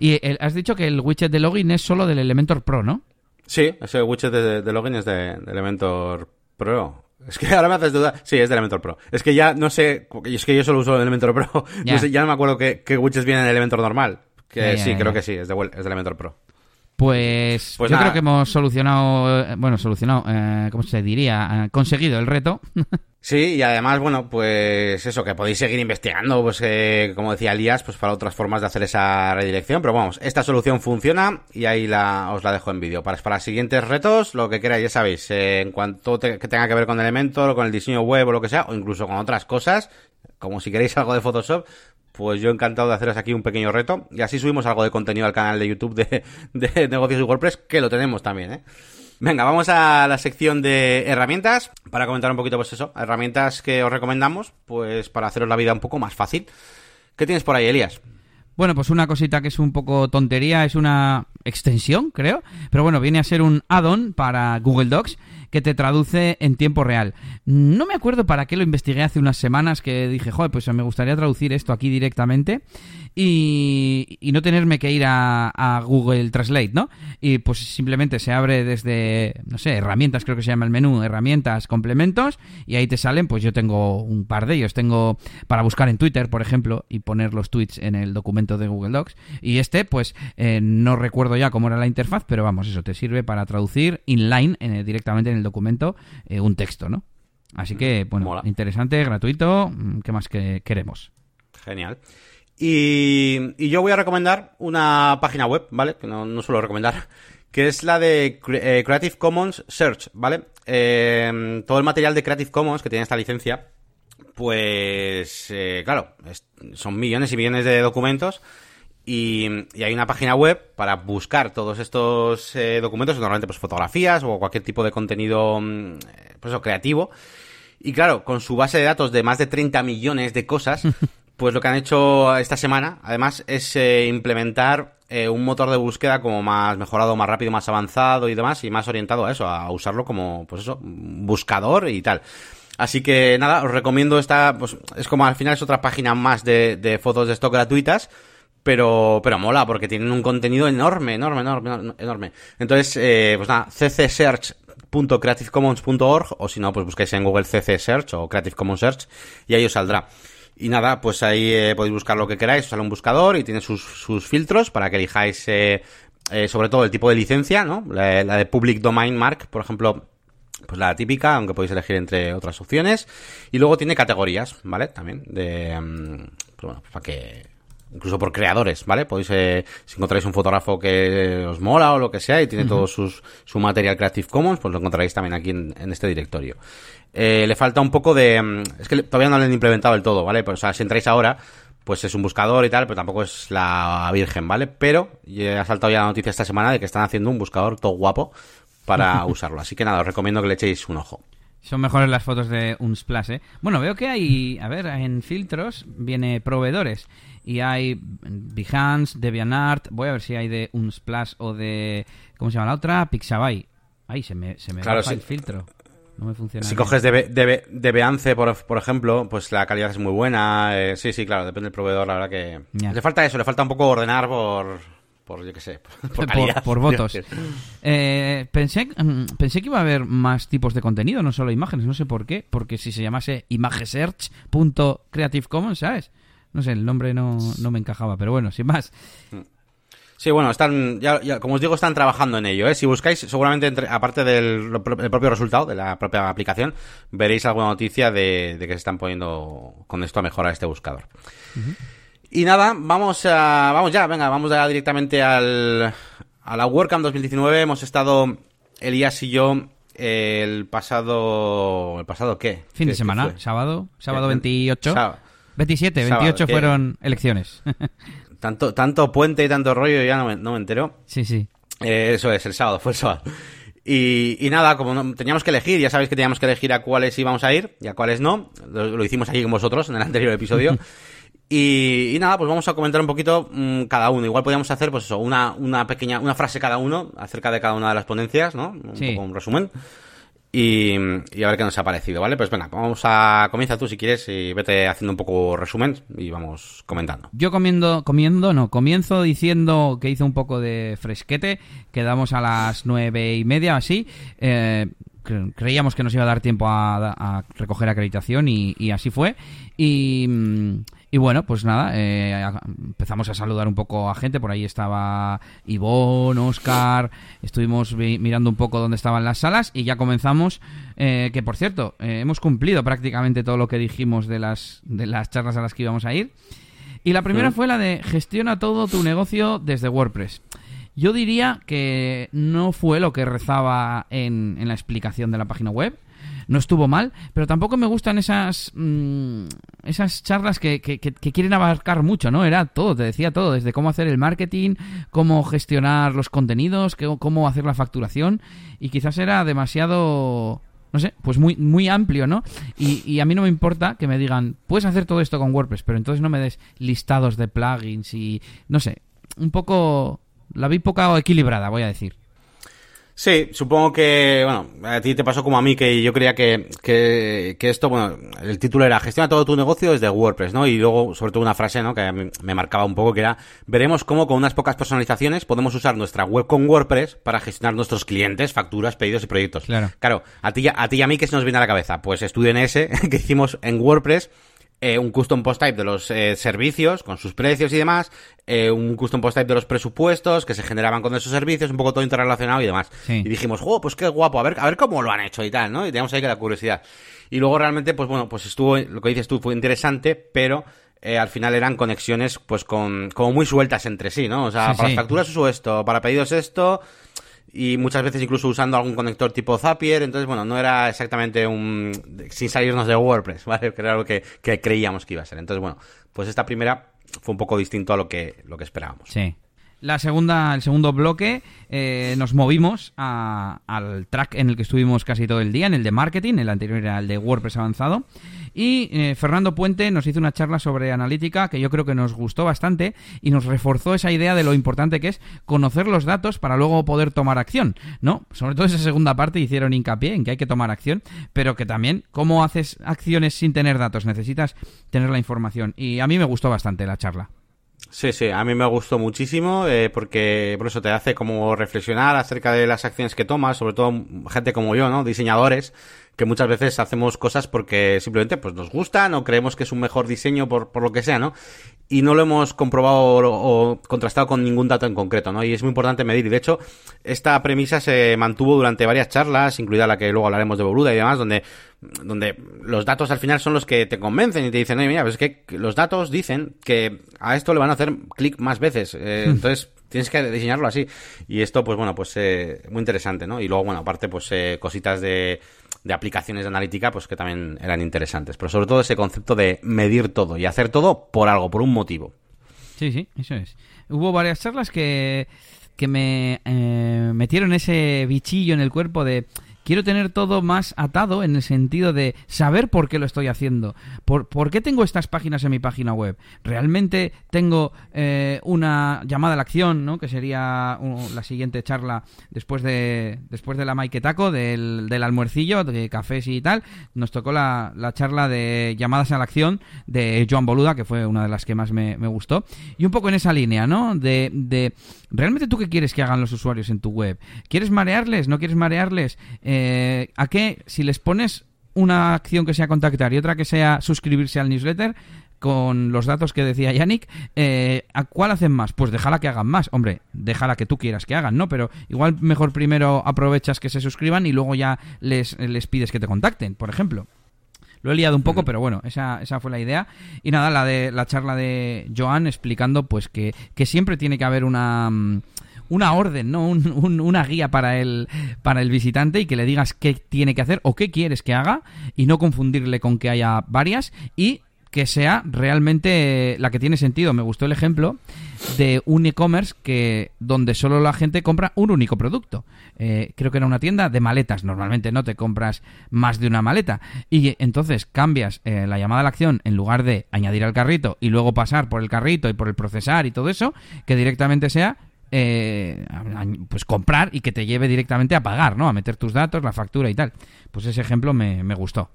Speaker 2: Y has dicho que el widget de login es solo del Elementor Pro, ¿no?
Speaker 1: Sí, ese widget de, login es de, Elementor Pro. Es que ahora me haces duda. Sí, es de Elementor Pro. Es que ya no sé. Es que yo solo uso Elementor Pro. Ya, no, sé, ya no me acuerdo qué, qué widgets vienen en Elementor normal. Que sí, creo que sí, es de, es de Elementor Pro.
Speaker 2: Pues, pues yo creo que hemos solucionado, eh, bueno, solucionado, eh, ¿cómo se diría? Eh, conseguido el reto.
Speaker 1: Sí, y además, bueno, pues eso, que podéis seguir investigando, pues eh, como decía Elías, pues para otras formas de hacer esa redirección, pero vamos, esta solución funciona y ahí la, os la dejo en vídeo. Para, para siguientes retos, lo que queráis, ya sabéis, eh, en cuanto que tenga que ver con Elementor, o con el diseño web o lo que sea, o incluso con otras cosas, como si queréis algo de Photoshop, pues yo encantado de haceros aquí un pequeño reto y así subimos algo de contenido al canal de YouTube de, de negocios y WordPress, que lo tenemos también, ¿eh? Venga, vamos a la sección de herramientas para comentar un poquito, pues eso, herramientas que os recomendamos, pues para haceros la vida un poco más fácil. ¿Qué tienes por ahí, Elías?
Speaker 2: Bueno, pues una cosita que es un poco tontería, es una extensión, creo, pero bueno, viene a ser un add-on para Google Docs que te traduce en tiempo real. No me acuerdo para qué lo investigué hace unas semanas que dije, joder, pues me gustaría traducir esto aquí directamente y, no tenerme que ir a, Google Translate, ¿no? Y pues simplemente se abre desde, no sé, herramientas, creo que se llama el menú, herramientas, complementos, y ahí te salen, pues yo tengo un par de ellos. Tengo para buscar en Twitter, por ejemplo, y poner los tweets en el documento de Google Docs. Y este, pues eh, no recuerdo ya cómo era la interfaz, pero vamos, eso te sirve para traducir inline eh, directamente en el documento eh, un texto, ¿no? Así que, bueno, interesante, gratuito, mm, ¿qué más que queremos?
Speaker 1: Genial. Y, yo voy a recomendar una página web, ¿vale? Que no, suelo recomendar, que es la de eh, Creative Commons Search, ¿vale? Eh, todo el material de Creative Commons que tiene esta licencia, pues, eh, claro, son millones y millones de documentos. Y, hay una página web para buscar todos estos documentos, normalmente pues fotografías o cualquier tipo de contenido mm, pues, creativo. Y claro, con su base de datos de más de 30 millones de cosas, Pues lo que han hecho esta semana, además, es eh, implementar eh, un motor de búsqueda como más mejorado, más rápido, más avanzado y demás, y más orientado a eso, a usarlo como, pues eso, buscador y tal. Así que nada, os recomiendo esta, pues es como al final es otra página más de, fotos de stock gratuitas, pero, pero mola, porque tienen un contenido enorme, enorme, enorme, enorme. Entonces, eh, pues nada, ccsearch.creativecommons.org, o si no, pues buscáis en Google CC Search o Creative Commons Search, y ahí os saldrá. Y nada, pues ahí eh, podéis buscar lo que queráis, sale un buscador y tiene sus, sus filtros para que elijáis eh, eh, sobre todo el tipo de licencia, ¿no? La, de Public Domain Mark, por ejemplo, pues la típica, aunque podéis elegir entre otras opciones. Y luego tiene categorías, ¿vale? También de... Mm, pues bueno, para que incluso por creadores, ¿vale? Podéis, si encontráis un fotógrafo que os mola o lo que sea y tiene todo sus, su material Creative Commons, pues lo encontraréis también aquí en, en este directorio. Eh, le falta un poco de... Mm, es que todavía no lo han implementado del todo, ¿vale? Pues, o sea, si entráis ahora, pues es un buscador y tal, pero tampoco es la virgen, ¿vale? Pero ha saltado ya la noticia esta semana de que están haciendo un buscador todo guapo para usarlo. Así que nada, os recomiendo que le echéis un ojo.
Speaker 2: Son mejores las fotos de Unsplash, ¿eh? Bueno, veo que hay, a ver, en filtros viene proveedores y hay Behance, DeviantArt, voy a ver si hay de Unsplash o de, ¿cómo se llama la otra? Pixabay. Ahí se me, se me claro, el filtro. No me funciona.
Speaker 1: Si coges de, de, de Beance, por, por, ejemplo, pues la calidad es muy buena. Eh, sí, sí, claro, depende del proveedor, la verdad que... Le falta eso, le falta un poco ordenar por... Por, yo qué sé, por,
Speaker 2: por, votos. Eh, pensé, mm, pensé que iba a haber más tipos de contenido, no solo imágenes, no sé por qué, porque si se llamase imagesearch.creativecommons, ¿sabes? No sé, el nombre no, no me encajaba, pero bueno, sin más.
Speaker 1: Sí, bueno, están, ya, como os digo, están trabajando en ello. ¿eh? Si buscáis, seguramente, entre, aparte del propio resultado de la propia aplicación, veréis alguna noticia de, que se están poniendo con esto a mejorar este buscador. Y nada, vamos a, vamos ya, venga, vamos ya directamente al, a la WordCamp 2019. Hemos estado, Elías y yo, el pasado, ¿el pasado qué?
Speaker 2: Fin de semana, sábado, sábado 28. 27, 28 fueron elecciones.
Speaker 1: Tanto, tanto puente y tanto rollo, ya no me, no me entero.
Speaker 2: Sí, sí.
Speaker 1: Eh, eso es, el sábado, fue el sábado. Y, y nada, como teníamos que elegir, ya sabéis que teníamos que elegir a cuáles íbamos a ir y a cuáles no. Lo, hicimos aquí con vosotros en el anterior episodio. y, y, nada, pues vamos a comentar un poquito mm, cada uno. Igual podríamos hacer, pues eso, una, una pequeña, una frase cada uno acerca de cada una de las ponencias, ¿no? Un poco un resumen. Y, y, a ver qué nos ha parecido, ¿vale? Pues venga, vamos a... Comienza tú si quieres y vete haciendo un poco resumen y vamos comentando.
Speaker 2: Yo comiendo, comiendo, no, comienzo diciendo que hice un poco de fresquete, quedamos a las nueve y media así, eh, creíamos que nos iba a dar tiempo a, recoger acreditación y, así fue. Y, Y bueno, pues nada, eh, empezamos a saludar un poco a gente. Por ahí estaba Ivonne, Oscar. Estuvimos mirando un poco dónde estaban las salas y ya comenzamos. Eh, que por cierto, eh, hemos cumplido prácticamente todo lo que dijimos de las, de las charlas a las que íbamos a ir. Y la primera fue la de gestiona todo tu negocio desde WordPress. Yo diría que no fue lo que rezaba en, en la explicación de la página web no estuvo mal, pero tampoco me gustan esas mm, esas charlas que, que, quieren abarcar mucho, ¿no? Era todo, te decía todo, desde cómo hacer el marketing, cómo gestionar los contenidos, cómo hacer la facturación, y quizás era demasiado no sé, pues muy, muy amplio, ¿no? Y, y, a mí no me importa que me digan, puedes hacer todo esto con WordPress, pero entonces no me des listados de plugins y, no sé, un poco, la vi poco equilibrada, voy a decir.
Speaker 1: Sí, supongo que, bueno, a ti te pasó como a mí, que yo creía que, que, que esto, bueno, el título era Gestiona todo tu negocio desde WordPress, ¿no? Y luego, sobre todo una frase, ¿no? Que me marcaba un poco, que era, veremos cómo con unas pocas personalizaciones podemos usar nuestra web con WordPress para gestionar nuestros clientes, facturas, pedidos y proyectos. Claro. Claro, a ti, a ti y a mí, ¿qué se nos viene a la cabeza? Pues estudio en ese que hicimos en WordPress, eh, un custom post type de los eh, servicios con sus precios y demás, eh, un custom post type de los presupuestos que se generaban con esos servicios, un poco todo interrelacionado y demás. Y dijimos, oh, pues qué guapo, a ver, a ver cómo lo han hecho y tal, ¿no? Y teníamos ahí que la curiosidad. Y luego realmente, pues bueno, pues estuvo, lo que dices tú fue interesante, pero al final eran conexiones pues con como muy sueltas entre sí, ¿no? O sea, para facturas uso esto, para pedidos esto, y muchas veces incluso usando algún conector tipo Zapier, entonces bueno, no era exactamente un... sin salirnos de WordPress, ¿vale? Que era lo que, creíamos que iba a ser. Entonces bueno, pues esta primera fue un poco distinto a lo que, lo que esperábamos.
Speaker 2: Sí. La segunda, el segundo bloque, eh, nos movimos al track en el que estuvimos casi todo el día, en el de marketing, el anterior era el de WordPress avanzado. Y eh, Fernando Puente nos hizo una charla sobre analítica que yo creo que nos gustó bastante y nos reforzó esa idea de lo importante que es conocer los datos para luego poder tomar acción, ¿no? Sobre todo esa segunda parte hicieron hincapié en que hay que tomar acción, pero que también cómo haces acciones sin tener datos, necesitas tener la información. Y a mí me gustó bastante la charla.
Speaker 1: Sí, sí, a mí me gustó muchísimo eh, porque por eso te hace como reflexionar acerca de las acciones que tomas, sobre todo gente como yo, ¿no? Diseñadores que muchas veces hacemos cosas porque simplemente pues nos gustan o creemos que es un mejor diseño por, por lo que sea, ¿no? Y no lo hemos comprobado o, contrastado con ningún dato en concreto, ¿no? Y es muy importante medir. Y de hecho, esta premisa se mantuvo durante varias charlas, incluida la que luego hablaremos de Boluda y demás, donde, donde los datos al final son los que te convencen y te dicen, oye, mira, pues es que los datos dicen que a esto le van a hacer clic más veces. Eh, hmm. entonces, tienes que diseñarlo así. Y esto, pues bueno, pues eh, muy interesante, ¿no? Y luego, bueno, aparte, pues eh, cositas de de aplicaciones de analítica, pues que también eran interesantes. Pero sobre todo ese concepto de medir todo y hacer todo por algo, por un motivo.
Speaker 2: Sí, sí, eso es. Hubo varias charlas que, que me eh, metieron ese bichillo en el cuerpo de quiero tener todo más atado en el sentido de saber por qué lo estoy haciendo. ¿Por, por qué tengo estas páginas en mi página web? ¿Realmente tengo eh, una llamada a la acción, ¿no? que sería la siguiente charla después de, después de la Maiketaco, del, del almuercillo, de cafés y tal? Nos tocó la, la, charla de llamadas a la acción de Joan Boluda, que fue una de las que más me, me gustó. Y un poco en esa línea, ¿no? De, de ¿realmente tú qué quieres que hagan los usuarios en tu web? ¿Quieres marearles? ¿No quieres marearles? ¿A qué? Si les pones una acción que sea contactar y otra que sea suscribirse al newsletter, con los datos que decía Yannick, eh, ¿a cuál hacen más? Pues déjala que hagan más. Hombre, déjala que tú quieras que hagan, ¿no? Pero igual mejor primero aprovechas que se suscriban y luego ya les, les pides que te contacten, por ejemplo. Lo he liado un poco, pero bueno, esa, esa fue la idea. Y nada, la de la charla de Joan explicando pues que, que siempre tiene que haber una mm, una orden, ¿no? una guía para el, para el visitante y que le digas qué tiene que hacer o qué quieres que haga y no confundirle con que haya varias y que sea realmente la que tiene sentido. Me gustó el ejemplo de un e-commerce que donde solo la gente compra un único producto. Eh, creo que era una tienda de maletas. Normalmente no te compras más de una maleta. Y entonces cambias eh, la llamada a la acción en lugar de añadir al carrito y luego pasar por el carrito y por el procesar y todo eso, que directamente sea eh, pues comprar y que te lleve directamente a pagar, ¿no? A meter tus datos, la factura y tal. Pues ese ejemplo me, gustó.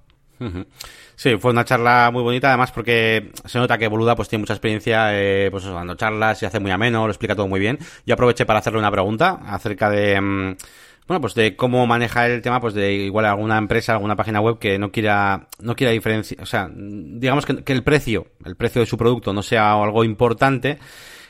Speaker 1: Sí, fue una charla muy bonita, además porque se nota que Boluda pues tiene mucha experiencia eh, pues dando charlas, y hace muy ameno, lo explica todo muy bien. Yo aproveché para hacerle una pregunta acerca de... Mm, bueno, pues de cómo maneja el tema, pues de igual alguna empresa, alguna página web que no quiera, no quiera diferenciar, o sea, digamos que, que el precio, el precio de su producto no sea algo importante,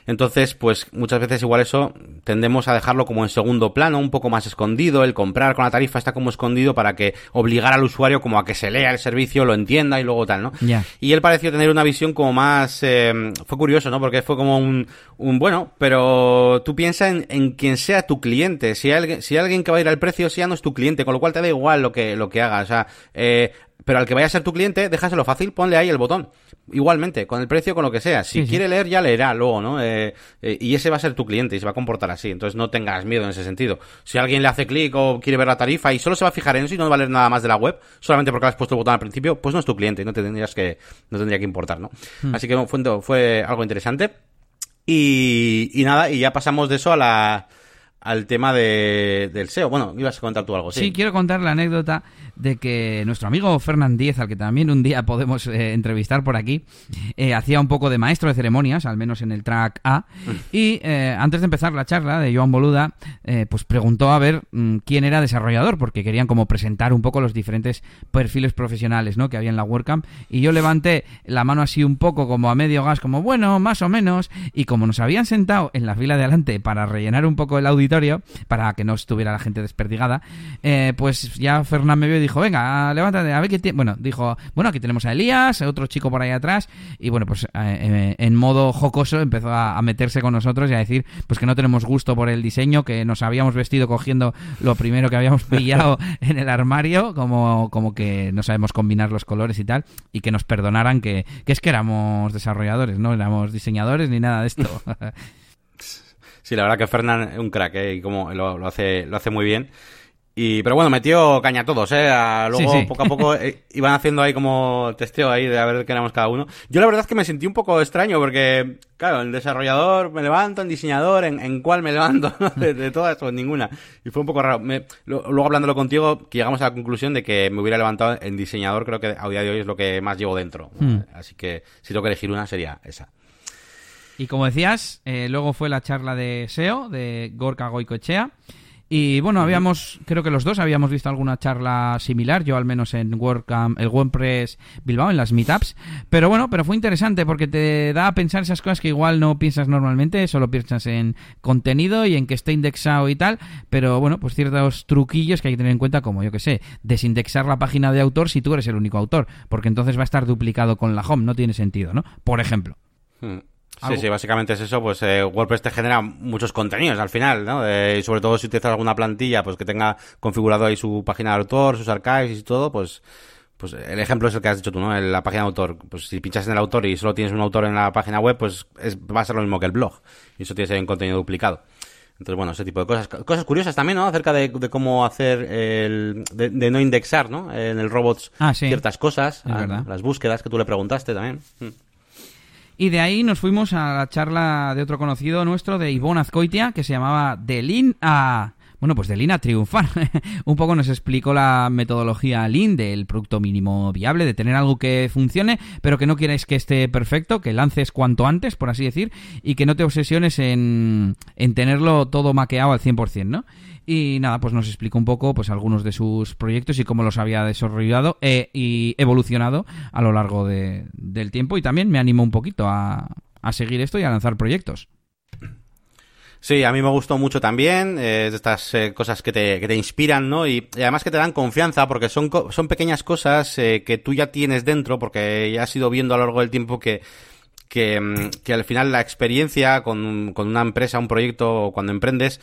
Speaker 1: entonces, pues muchas veces igual eso tendemos a dejarlo como en segundo plano, un poco más escondido, el comprar con la tarifa está como escondido para que obligar al usuario como a que se lea el servicio, lo entienda y luego tal, ¿no? Y él pareció tener una visión como más, eh, fue curioso, ¿no? Porque fue como un, un bueno, pero tú piensas en, en quien sea tu cliente, si alguien, si alguien que va a ir al precio, si ya no es tu cliente, con lo cual te da igual lo que, lo que haga, o sea, eh, pero al que vaya a ser tu cliente, déjaselo fácil, ponle ahí el botón. Igualmente, con el precio, con lo que sea. Si quiere leer, ya leerá luego, ¿no? Eh, eh, y ese va a ser tu cliente y se va a comportar así. Entonces no tengas miedo en ese sentido. Si alguien le hace clic o quiere ver la tarifa y solo se va a fijar en eso y no va a leer nada más de la web, solamente porque has puesto el botón al principio, pues no es tu cliente y no te tendrías que, no tendría que importar, ¿no? Hmm. Así que fue, fue algo interesante. Y, y nada, y ya pasamos de eso a la, al tema de, del SEO. Bueno, ibas a contar tú algo, sí.
Speaker 2: Sí, quiero contar la anécdota de que nuestro amigo Fernán Díez, al que también un día podemos eh, entrevistar por aquí, eh, hacía un poco de maestro de ceremonias, al menos en el track A, y eh, antes de empezar la charla de Joan Boluda, pues preguntó a ver mm, quién era desarrollador, porque querían como presentar un poco los diferentes perfiles profesionales ¿no? que había en la WordCamp, y yo levanté la mano así un poco como a medio gas, como bueno, más o menos, y como nos habían sentado en la fila de adelante para rellenar un poco el auditorio, para que no estuviera la gente desperdigada, pues ya Fernán me vio dijo, venga, levántate, a ver qué tiene. Bueno, dijo, bueno, aquí tenemos a Elías, otro chico por ahí atrás, y bueno, pues eh, eh, en modo jocoso empezó a, meterse con nosotros y a decir, pues que no tenemos gusto por el diseño, que nos habíamos vestido cogiendo lo primero que habíamos pillado en el armario, como, como que no sabemos combinar los colores y tal, y que nos perdonaran que, que es que éramos desarrolladores, no éramos diseñadores ni nada de esto.
Speaker 1: Sí, la verdad que Fernán es un crack, ¿eh? y como lo, lo, hace, lo hace muy bien. Y, pero bueno, metió caña a todos, ¿eh? luego, poco a poco, eh, iban haciendo ahí como testeo ahí de a ver qué éramos cada uno. Yo la verdad es que me sentí un poco extraño porque, claro, en desarrollador me levanto, en diseñador, en, en cuál me levanto, de, todas o en ninguna. Y fue un poco raro. luego hablándolo contigo, que llegamos a la conclusión de que me hubiera levantado en diseñador, creo que a día de hoy es lo que más llevo dentro. Hmm. Así que si tengo que elegir una sería esa.
Speaker 2: Y como decías, eh, luego fue la charla de SEO de Gorka Goicoechea. Y bueno, habíamos, creo que los dos habíamos visto alguna charla similar, yo al menos en WordCamp, el WordPress Bilbao, en las meetups. Pero bueno, pero fue interesante porque te da a pensar esas cosas que igual no piensas normalmente, solo piensas en contenido y en que esté indexado y tal. Pero bueno, pues ciertos truquillos que hay que tener en cuenta, como yo que sé, desindexar la página de autor si tú eres el único autor, porque entonces va a estar duplicado con la home, no tiene sentido, ¿no? Por ejemplo.
Speaker 1: Hmm. Sí, sí, básicamente es eso, pues eh, WordPress te genera muchos contenidos al final, ¿no? Eh, y sobre todo si utilizas alguna plantilla, pues que tenga configurado ahí su página de autor, sus archives y todo, pues pues el ejemplo es el que has dicho tú, ¿no? En la página de autor. Pues si pinchas en el autor y solo tienes un autor en la página web, pues es, va a ser lo mismo que el blog. Y eso tiene un contenido duplicado. Entonces, bueno, ese tipo de cosas. Cosas curiosas también, ¿no? Acerca de, cómo hacer el... De, no indexar, ¿no? En el robots
Speaker 2: ah,
Speaker 1: ciertas cosas. las búsquedas que tú le preguntaste también. Mm.
Speaker 2: Y de ahí nos fuimos a la charla de otro conocido nuestro, de Ivonne Azcoitia, que se llamaba Delin a... Bueno, pues de Lean a triunfar. un poco nos explicó la metodología Lean del producto mínimo viable, de tener algo que funcione, pero que no quieras que esté perfecto, que lances cuanto antes, por así decir, y que no te obsesiones en, en tenerlo todo maqueado al 100%, ¿no? Y nada, pues nos explicó un poco pues algunos de sus proyectos y cómo los había desarrollado e, y evolucionado a lo largo de, del tiempo. Y también me animó un poquito a, a seguir esto y a lanzar proyectos.
Speaker 1: Sí, a mí me gustó mucho también, eh, estas eh, cosas que te, que te inspiran, ¿no? Y, además que te dan confianza, porque son, son pequeñas cosas eh, que tú ya tienes dentro, porque ya has ido viendo a lo largo del tiempo que, que, mm, que al final la experiencia con, con una empresa, un proyecto, cuando emprendes,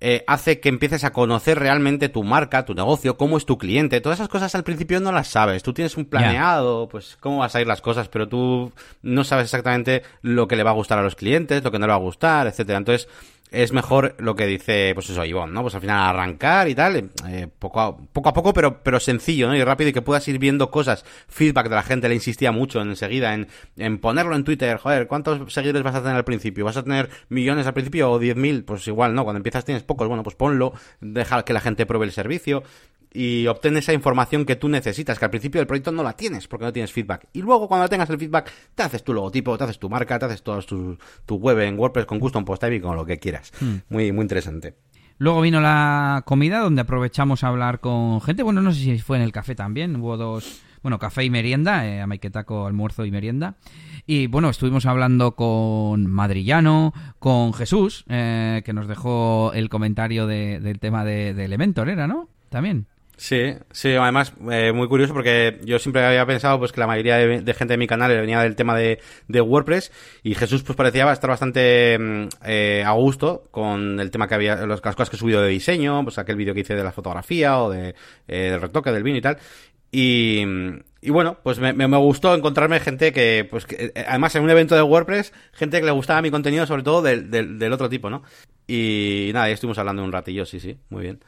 Speaker 1: eh, hace que empieces a conocer realmente tu marca, tu negocio, cómo es tu cliente. Todas esas cosas al principio no las sabes. Tú tienes un planeado, pues cómo vas a ir las cosas, pero tú no sabes exactamente lo que le va a gustar a los clientes, lo que no le va a gustar, etcétera. Entonces, es mejor lo que dice, pues eso, Ivonne, ¿no? Pues al final arrancar y tal, eh, poco, a, poco a poco, pero, pero sencillo, ¿no? Y rápido y que puedas ir viendo cosas, feedback de la gente, le insistía mucho enseguida en, en ponerlo en Twitter, joder, ¿cuántos seguidores vas a tener al principio? ¿Vas a tener millones al principio o 10.000? Pues igual, ¿no? Cuando empiezas tienes pocos, bueno, pues ponlo, deja que la gente pruebe el servicio, y obtén esa información que tú necesitas, que al principio del proyecto no la tienes porque no tienes feedback. Y luego cuando tengas el feedback, te haces tu logotipo, te haces tu marca, te haces todo tu, tu web en WordPress con custom post type y con lo que quieras. Hmm. Muy, muy interesante.
Speaker 2: Luego vino la comida donde aprovechamos a hablar con gente. Bueno, no sé si fue en el café también. Hubo dos, bueno, café y merienda, eh, Maiketako almuerzo y merienda. Y bueno, estuvimos hablando con Madrillano, con Jesús, eh, que nos dejó el comentario de- del tema de, de Elementor, ¿era, no? También.
Speaker 1: Sí, sí, además eh, muy curioso porque yo siempre había pensado pues que la mayoría de, gente de mi canal venía del tema de, de WordPress y Jesús pues parecía estar bastante mm, eh, a gusto con el tema que había, las cosas que he subido de diseño, pues aquel vídeo que hice de la fotografía o de, eh, del retoque del vino y tal. Y, y bueno, pues me, me, gustó encontrarme gente que, pues que, eh, además en un evento de WordPress, gente que le gustaba mi contenido, sobre todo del, del, del otro tipo, ¿no? Y nada, ya estuvimos hablando un ratillo, sí, sí, muy bien.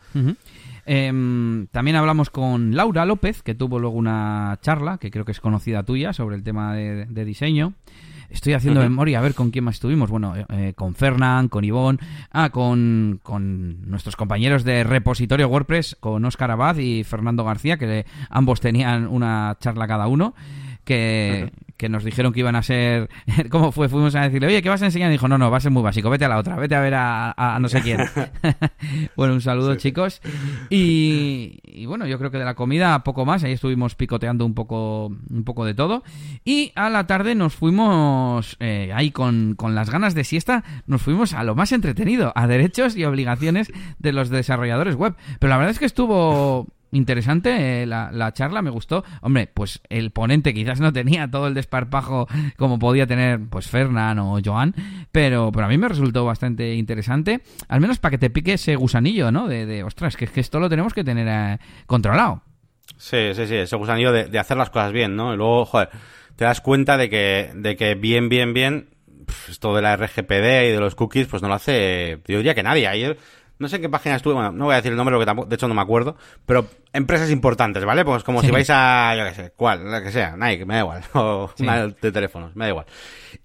Speaker 2: Em, también hablamos con Laura López, que tuvo luego una charla, que creo que es conocida tuya, sobre el tema de, de diseño. Estoy haciendo memoria a ver con quién más estuvimos. Bueno, eh, con Fernán, con Ivonne, ah, con, con nuestros compañeros de repositorio WordPress, con Óscar Abad y Fernando García, que ambos tenían una charla cada uno. Que, que nos dijeron que iban a ser. ¿Cómo fue? Fuimos a decirle, oye, ¿qué vas a enseñar? Y dijo, no, no, va a ser muy básico, vete a la otra, vete a ver a, a no sé quién. bueno, un saludo, chicos. Y, y bueno, yo creo que de la comida poco más. Ahí estuvimos picoteando un poco, un poco de todo. Y a la tarde nos fuimos eh, ahí con, con las ganas de siesta. Nos fuimos a lo más entretenido, a derechos y obligaciones de los desarrolladores web. Pero la verdad es que estuvo interesante eh, la, la charla, me gustó. Hombre, pues el ponente quizás no tenía todo el desparpajo como podía tener pues Fernán o Joan, pero, pero a mí me resultó bastante interesante, al menos para que te pique ese gusanillo, ¿no? De, de ostras, que, que esto lo tenemos que tener eh, controlado.
Speaker 1: Sí, sí, sí, ese gusanillo de, de hacer las cosas bien, ¿no? Y luego, joder, te das cuenta de que, de que bien, bien, bien, esto de la RGPD y de los cookies, pues no lo hace, yo diría que nadie. Ayer, no sé en qué página estuve, bueno, no voy a decir el nombre porque tampoco, de hecho no me acuerdo, pero empresas importantes, ¿vale? Pues como
Speaker 2: Sí.
Speaker 1: si vais a, yo qué sé, cuál, la que sea, Nike, me da igual, o
Speaker 2: Sí.
Speaker 1: una de teléfonos, me da igual.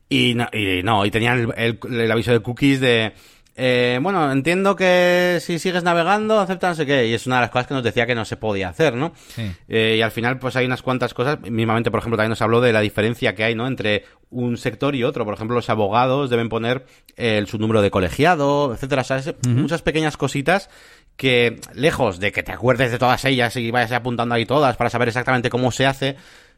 Speaker 1: Y no, y, no, y tenían el, el- el aviso de cookies de, eh, bueno, entiendo que si sigues navegando, acepta no sé qué, y es una de las cosas que nos decía que no se podía hacer, ¿no?
Speaker 2: Sí.
Speaker 1: Eh, y al final, pues hay unas cuantas cosas. Mismamente, por ejemplo, también nos habló de la diferencia que hay, ¿no? Entre un sector y otro. Por ejemplo, los abogados deben poner el, su número de colegiado, etcétera. ¿sabes? Muchas pequeñas cositas que, lejos de que te acuerdes de todas ellas y vayas apuntando ahí todas para saber exactamente cómo se hace,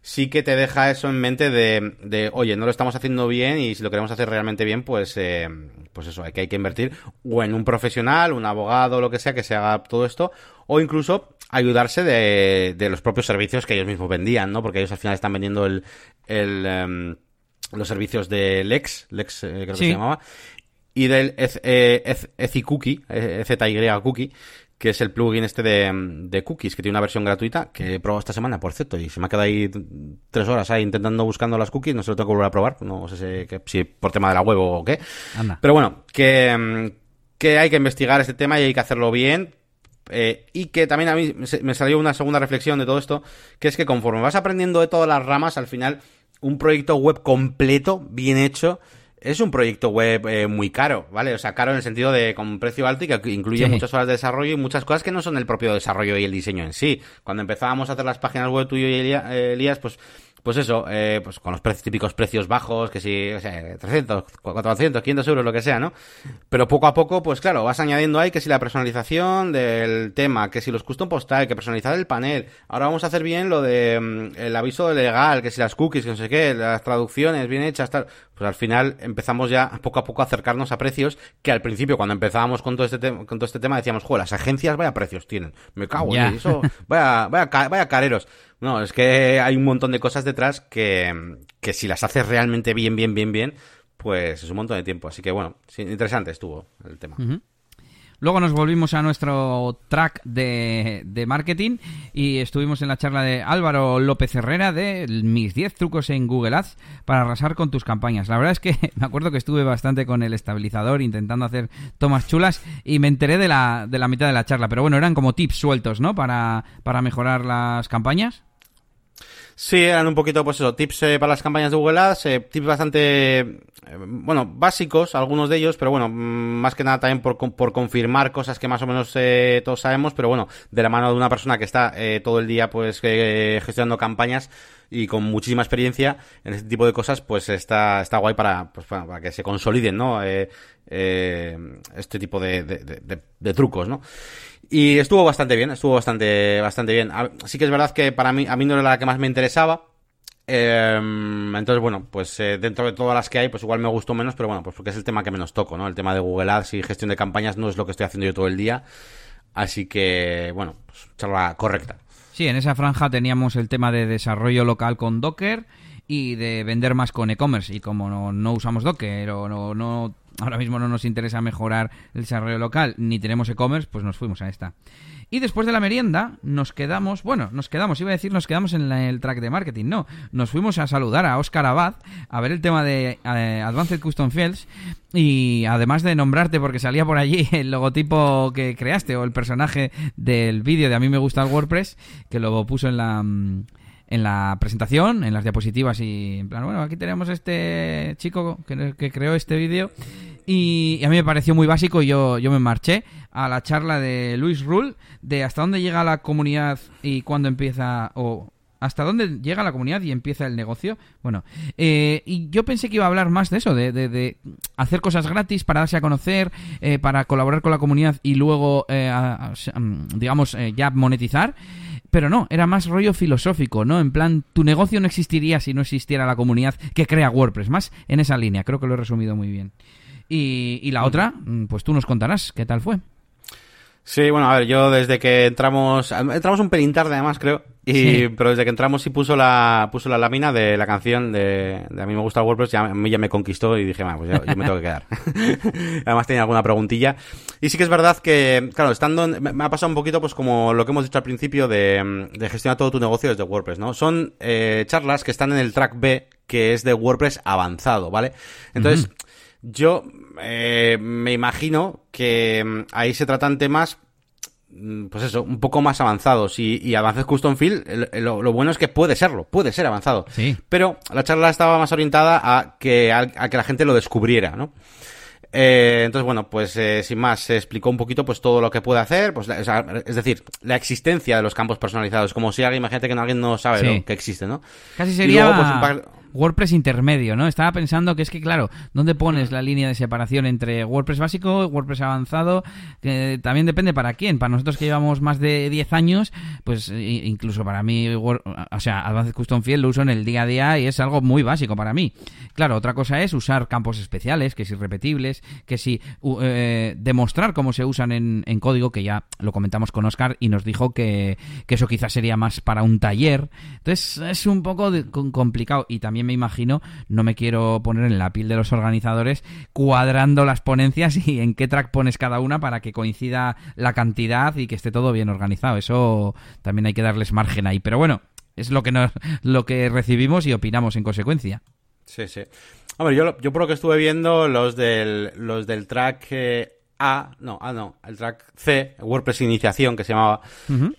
Speaker 1: sí que te deja eso en mente de, de oye, no lo estamos haciendo bien y si lo queremos hacer realmente bien, pues, eh, pues eso, hay que, hay que invertir o en un profesional, un abogado, lo que sea, que se haga todo esto, o incluso ayudarse de, de los propios servicios que ellos mismos vendían, ¿no? Porque ellos al final están vendiendo el, el, em, los servicios de Lex, Lex eh, creo que se llamaba, y del Eth- eh, Eth- EziCookie, eh, ZY Cookie, que es el plugin este de, de cookies, que tiene una versión gratuita que he probado esta semana, por cierto, y se me ha quedado ahí tres horas ahí intentando buscando las cookies, no se lo tengo que volver a probar, no sé si, que- si por tema de la web o qué.
Speaker 2: Anda.
Speaker 1: Pero bueno, que, que hay que investigar este tema y hay que hacerlo bien. eh, y que también a mí me salió una segunda reflexión de todo esto, que es que conforme vas aprendiendo de todas las ramas, al final un proyecto web completo, bien hecho, es un proyecto web eh, muy caro, ¿vale? O sea, caro en el sentido de con precio alto y que incluye
Speaker 2: Sí.
Speaker 1: muchas horas de desarrollo y muchas cosas que no son el propio desarrollo y el diseño en sí. Cuando empezábamos a hacer las páginas web tuyo y eh, Elías, pues pues eso, eh, pues con los pre- típicos precios bajos, que si, o sea, 300, 400, 500 euros, lo que sea, ¿no? Pero poco a poco, pues claro, vas añadiendo ahí que si la personalización del tema, que si los custom postal, que personalizar el panel. Ahora vamos a hacer bien lo de mm, el aviso legal, que si las cookies, que no sé qué, las traducciones bien hechas, tal. Pues al final empezamos ya poco a poco a acercarnos a precios que al principio, cuando empezábamos con todo este, tema con todo este tema, decíamos, joder, las agencias vaya precios tienen. Me cago en eso, vaya, vaya, ca- vaya careros. No, es que hay un montón de cosas detrás que, que si las haces realmente bien, bien, bien, bien, pues es un montón de tiempo. Así que bueno, interesante estuvo el tema.
Speaker 2: Luego nos volvimos a nuestro track de, de marketing y estuvimos en la charla de Álvaro López Herrera de mis 10 trucos en Google Ads para arrasar con tus campañas. La verdad es que me acuerdo que estuve bastante con el estabilizador intentando hacer tomas chulas y me enteré de la, de la mitad de la charla. Pero bueno, eran como tips sueltos, ¿no? Para, para mejorar las campañas.
Speaker 1: Sí, eran un poquito, pues eso, tips eh, para las campañas de Google Ads, eh, tips bastante, eh, bueno, básicos, algunos de ellos, pero bueno, mm, más que nada también por, por confirmar cosas que más o menos todos sabemos, pero bueno, de la mano de una persona que está todo el día, pues, gestionando campañas y con muchísima experiencia en este tipo de cosas, pues está, está guay para, pues, para, que se consoliden, ¿no? este tipo de, de trucos, ¿no? Y estuvo bastante bien, estuvo bastante, bastante bien. Así que es verdad que para mí, a mí no era la que más me interesaba. Em, entonces, bueno, pues eh, dentro de todas las que hay, pues igual me gustó menos, pero bueno, pues porque es el tema que menos toco, ¿no? El tema de Google Ads y gestión de campañas no es lo que estoy haciendo yo todo el día. Así que, bueno, pues charla correcta.
Speaker 2: Sí, en esa franja teníamos el tema de desarrollo local con Docker y de vender más con e-commerce. Y como no, no usamos Docker o no, no ahora mismo no nos interesa mejorar el desarrollo local ni tenemos e-commerce, pues nos fuimos a esta. Y después de la merienda nos quedamos, bueno, nos quedamos, iba a decir nos quedamos en el track de marketing, no, nos fuimos a saludar a Oscar Abad, a ver el tema de eh, Advanced Custom Fields y además de nombrarte porque salía por allí el logotipo que creaste o el personaje del vídeo de A mí me gusta el WordPress, que lo puso en la mm, en la presentación, en las diapositivas y en plan, bueno, aquí tenemos este chico que, que creó este vídeo y, a mí me pareció muy básico y yo, yo me marché a la charla de Luis Rull de hasta dónde llega la comunidad y cuándo empieza o hasta dónde llega la comunidad y empieza el negocio. Bueno, eh, y yo pensé que iba a hablar más de eso, de, de, hacer cosas gratis para darse a conocer, eh, para colaborar con la comunidad y luego, eh, digamos, ya monetizar. Pero no, era más rollo filosófico, ¿no? En plan, tu negocio no existiría si no existiera la comunidad que crea WordPress. Más en esa línea, creo que lo he resumido muy bien. Y, y la otra, mm, pues tú nos contarás qué tal fue.
Speaker 1: Sí, bueno, a ver, yo desde que entramos, entramos un pelín tarde además creo, y, pero desde que entramos sí puso la, puso la lámina de la canción de, A mí me gusta WordPress, ya, a mí ya me conquistó y dije, bueno, pues yo, me tengo que quedar. además tenía alguna preguntilla. Y sí que es verdad que, claro, estando, me, ha pasado un poquito pues como lo que hemos dicho al principio de, de gestionar todo tu negocio desde WordPress, ¿no? Son eh, charlas que están en el track B, que es de WordPress avanzado, ¿vale? Entonces, yo eh, me imagino que mm, ahí se tratan temas mm, pues eso, un poco más avanzados y, y Avances Custom Field, lo, bueno es que puede serlo, puede ser avanzado.
Speaker 2: Sí.
Speaker 1: Pero la charla estaba más orientada a que, a, que la gente lo descubriera, ¿no? Eh, entonces, bueno, pues eh, sin más, se explicó un poquito pues todo lo que puede hacer, pues es decir, la existencia de los campos personalizados, como si alguien, imagínate que alguien no sabe que existe, ¿no?
Speaker 2: Casi sería... Pues, WordPress intermedio, ¿no? Estaba pensando que es que, claro, ¿dónde pones la línea de separación entre WordPress básico y WordPress avanzado? Que también depende para quién. Para nosotros que llevamos más de 10 años, pues incluso para mí, o sea, Advanced Custom Field lo uso en el día a día y es algo muy básico para mí. Claro, otra cosa es usar campos especiales, que es irrepetibles, que si eh, demostrar cómo se usan en, código, que ya lo comentamos con Oscar y nos dijo que, que eso quizás sería más para un taller. Entonces es un poco complicado y también me imagino, no me quiero poner en la piel de los organizadores, cuadrando las ponencias y en qué track pones cada una para que coincida la cantidad y que esté todo bien organizado. Eso también hay que darles margen ahí. Pero bueno, es lo que, nos, lo que recibimos y opinamos en consecuencia.
Speaker 1: Sí, sí. Hombre, yo, yo por lo que estuve viendo, los del, los del track eh, A, no, A no, el track C, WordPress Iniciación, que se llamaba,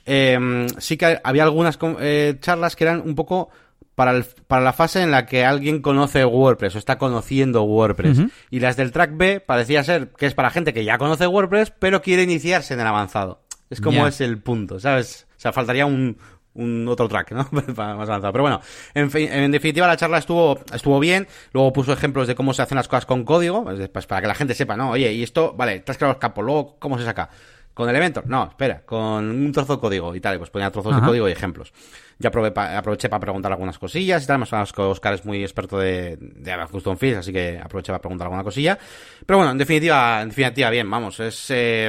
Speaker 1: em, sí que había algunas eh, charlas que eran un poco para, para la fase en la que alguien conoce WordPress o está conociendo WordPress. Y las del track B parecía ser que es para gente que ya conoce WordPress, pero quiere iniciarse en el avanzado. Es como es el punto, ¿sabes? O sea, faltaría un, un otro track, ¿no? más avanzado. Pero bueno, en, en, definitiva la charla estuvo, estuvo bien. Luego puso ejemplos de cómo se hacen las cosas con código, pues, pues para que la gente sepa, ¿no? Oye, y esto, vale, te has creado los campos, luego, ¿cómo se saca? ¿Con Elementor? No, espera, con un trozo de código y tal. Pues ponía trozos de código y ejemplos. Ya aproveché para preguntar algunas cosillas y tal. Más que Oscar es muy experto de, de Custom Fields, así que aproveché para preguntar alguna cosilla. Pero bueno, en definitiva, en definitiva bien, vamos. Es, eh,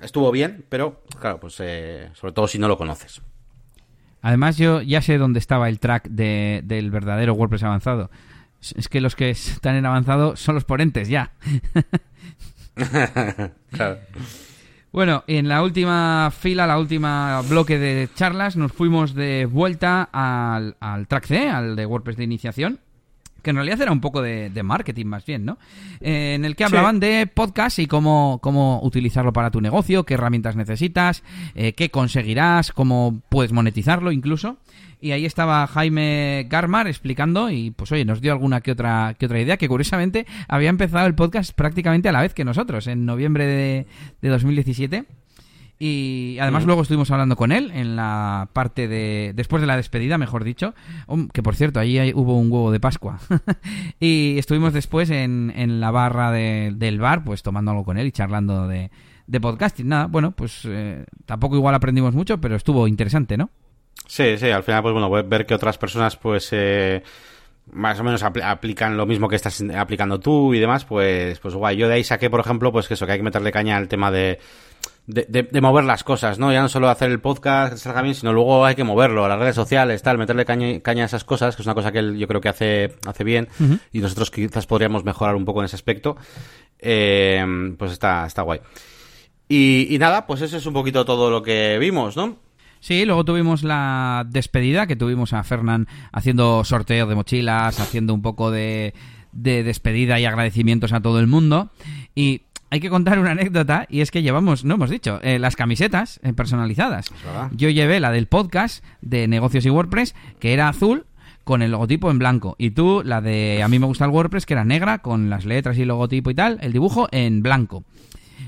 Speaker 1: estuvo bien, pero claro, pues eh, sobre todo si no lo conoces.
Speaker 2: Además, yo ya sé dónde estaba el track de, del verdadero WordPress avanzado. Es que los que están en avanzado son los ponentes, ya. claro. Bueno, en la última fila, la última bloque de charlas, nos fuimos de vuelta al, track C, al de WordPress de iniciación. Que en realidad era un poco de, marketing más bien, ¿no? Eh, en el que hablaban de podcast y cómo, cómo utilizarlo para tu negocio, qué herramientas necesitas, eh, qué conseguirás, cómo puedes monetizarlo incluso. Y ahí estaba Jaime Garmar explicando y pues oye, nos dio alguna que otra, que otra idea que curiosamente había empezado el podcast prácticamente a la vez que nosotros, en noviembre de, de 2017. Y además luego estuvimos hablando con él en la parte de... Después de la despedida, mejor dicho. Que por cierto, ahí hubo un huevo de Pascua. y estuvimos después en, en la barra del bar, pues tomando algo con él y charlando de, de podcasting. Nada, bueno, pues eh, tampoco igual aprendimos mucho, pero estuvo interesante, ¿no?
Speaker 1: Sí, sí, al final, pues bueno, ver que otras personas, pues... Eh más o menos aplican lo mismo que estás aplicando tú y demás, pues, pues guay. Yo de ahí saqué, por ejemplo, pues que eso, que hay que meterle caña al tema de, de, mover las cosas, ¿no? Ya no solo hacer el podcast que salga bien, sino luego hay que moverlo a las redes sociales, tal, meterle caña, caña a esas cosas, que es una cosa que él yo creo que hace, hace bien y nosotros quizás podríamos mejorar un poco en ese aspecto. Eh, pues está, está guay. Y, y nada, pues eso es un poquito todo lo que vimos, ¿no?
Speaker 2: Sí, luego tuvimos la despedida, que tuvimos a Fernán haciendo sorteo de mochilas, haciendo un poco de, de despedida y agradecimientos a todo el mundo. Y hay que contar una anécdota y es que llevamos, no hemos dicho, eh, las camisetas eh, personalizadas. Yo llevé la del podcast de negocios y WordPress, que era azul con el logotipo en blanco. Y tú, la de a mí me gusta el WordPress, que era negra, con las letras y el logotipo y tal, el dibujo en blanco.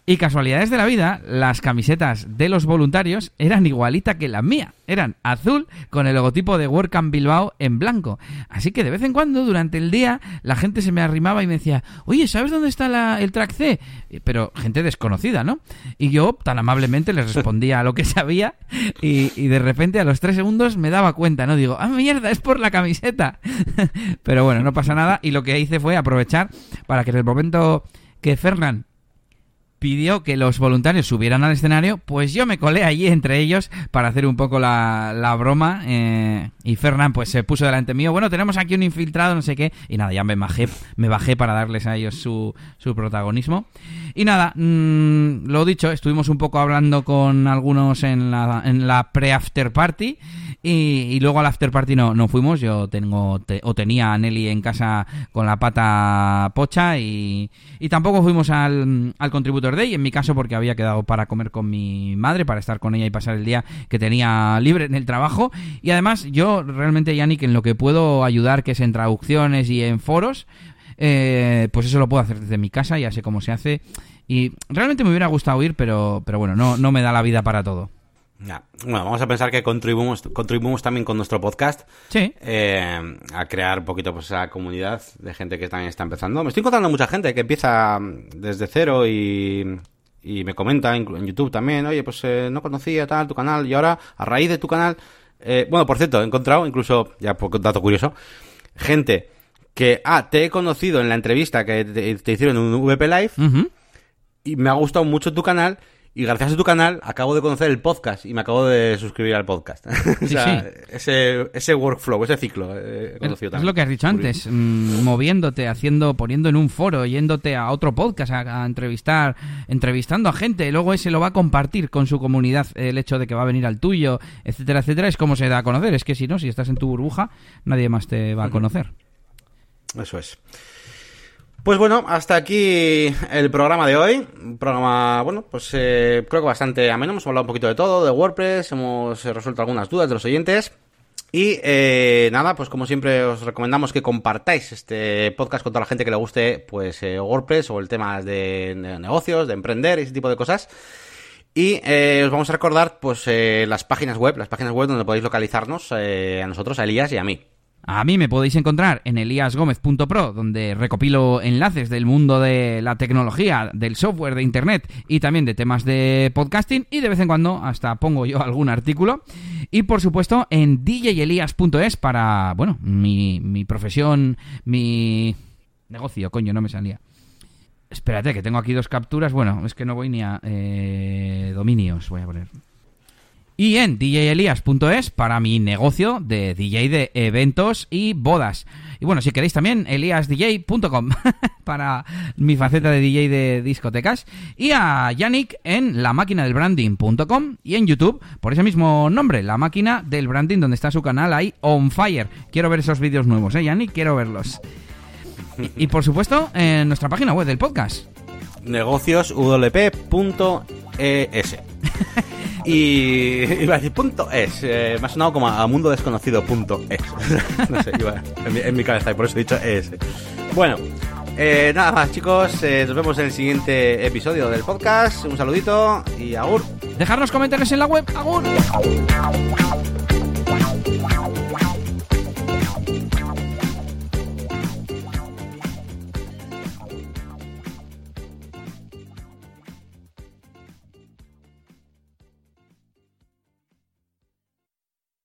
Speaker 2: Y casualidades de la vida, las camisetas de los voluntarios eran igualita que la mía. Eran azul con el logotipo de WordCamp Bilbao en blanco. Así que de vez en cuando, durante el día, la gente se me arrimaba y me decía, oye, ¿sabes dónde está el track C? Pero gente desconocida, ¿no? Y yo tan amablemente les respondía a lo que sabía y, y de repente a los tres segundos me daba cuenta, ¿no? Digo, ah, mierda, es por la camiseta. Pero bueno, no pasa nada y lo que hice fue aprovechar para que en el momento que Fernán pidió que los voluntarios subieran al escenario, pues yo me colé allí entre ellos para hacer un poco la, la broma eh, y Fernán pues se puso delante mío, bueno, tenemos aquí un infiltrado, no sé qué, y nada, ya me bajé, me bajé para darles a ellos su, su protagonismo. Y nada, mmm, lo dicho, estuvimos un poco hablando con algunos en la, en la pre-after party y, luego al after party no, no fuimos, yo tengo o tenía a Nelly en casa con la pata pocha y, y tampoco fuimos al, al Contributor Day, en mi caso porque había quedado para comer con mi madre, para estar con ella y pasar el día que tenía libre en el trabajo. Y además yo realmente, Yannick, en lo que puedo ayudar, que es en traducciones y en foros, eh, pues eso lo puedo hacer desde mi casa, ya sé cómo se hace. Y realmente me hubiera gustado ir, pero, pero bueno, no, no me da la vida para todo.
Speaker 1: Bueno, vamos a pensar que contribuimos, contribuimos también con nuestro podcast
Speaker 2: sí.
Speaker 1: Eh, a crear un poquito pues, esa comunidad de gente que también está empezando. Me estoy encontrando mucha gente que empieza desde cero y, y me comenta en, YouTube también, oye, pues eh, no conocía tal tu canal y ahora a raíz de tu canal, eh, bueno, por cierto, he encontrado incluso, ya por dato curioso, gente que, ah, te he conocido en la entrevista que te, hicieron en un VP Live y me ha gustado mucho tu canal y gracias a tu canal acabo de conocer el podcast y me acabo de suscribir al podcast. o sea, Ese, ese workflow, ese ciclo
Speaker 2: he conocido es, Es lo que has dicho antes, mm, moviéndote, haciendo, poniendo en un foro, yéndote a otro podcast a, entrevistar, entrevistando a gente, y luego ese lo va a compartir con su comunidad el hecho de que va a venir al tuyo, etcétera, etcétera, es como se da a conocer. Es que si no, si estás en tu burbuja, nadie más te va a conocer.
Speaker 1: Eso es. Pues bueno, hasta aquí el programa de hoy. Un programa, bueno, pues eh, creo que bastante ameno. Hemos hablado un poquito de todo, de WordPress, hemos eh, resuelto algunas dudas de los oyentes. Y eh, nada, pues como siempre os recomendamos que compartáis este podcast con toda la gente que le guste pues WordPress o el tema de, negocios, de emprender y ese tipo de cosas. Y os vamos a recordar pues las páginas web, las páginas web donde podéis localizarnos a nosotros, a Elías y a mí.
Speaker 2: A mí me podéis encontrar en eliasgomez.pro, donde recopilo enlaces del mundo de la tecnología, del software, de internet y también de temas de podcasting y de vez en cuando hasta pongo yo algún artículo. Y por supuesto en djelias.es para, bueno, mi, mi profesión, mi negocio, coño, no me salía. Espérate, que tengo aquí dos capturas. Bueno, es que no voy ni a eh, dominios, voy a poner y en djelias.es para mi negocio de DJ de eventos y bodas. Y bueno, si queréis también, eliasdj.com para mi faceta de DJ de discotecas. Y a Yannick en la máquina del branding.com y en YouTube por ese mismo nombre, la máquina del branding, donde está su canal ahí on fire. Quiero ver esos vídeos nuevos, ¿eh, Yannick? Quiero verlos. Y, y por supuesto, en nuestra página web del podcast.
Speaker 1: negocioswp.es. y iba a decir punto es. eh, me ha sonado como a mundo desconocido punto es. no sé, iba en mi, en mi cabeza y por eso he dicho es. Bueno, eh, nada más chicos, eh, nos vemos en el siguiente episodio del podcast. Un saludito y agur.
Speaker 2: Dejarnos comentarios en la web. ¡Agur!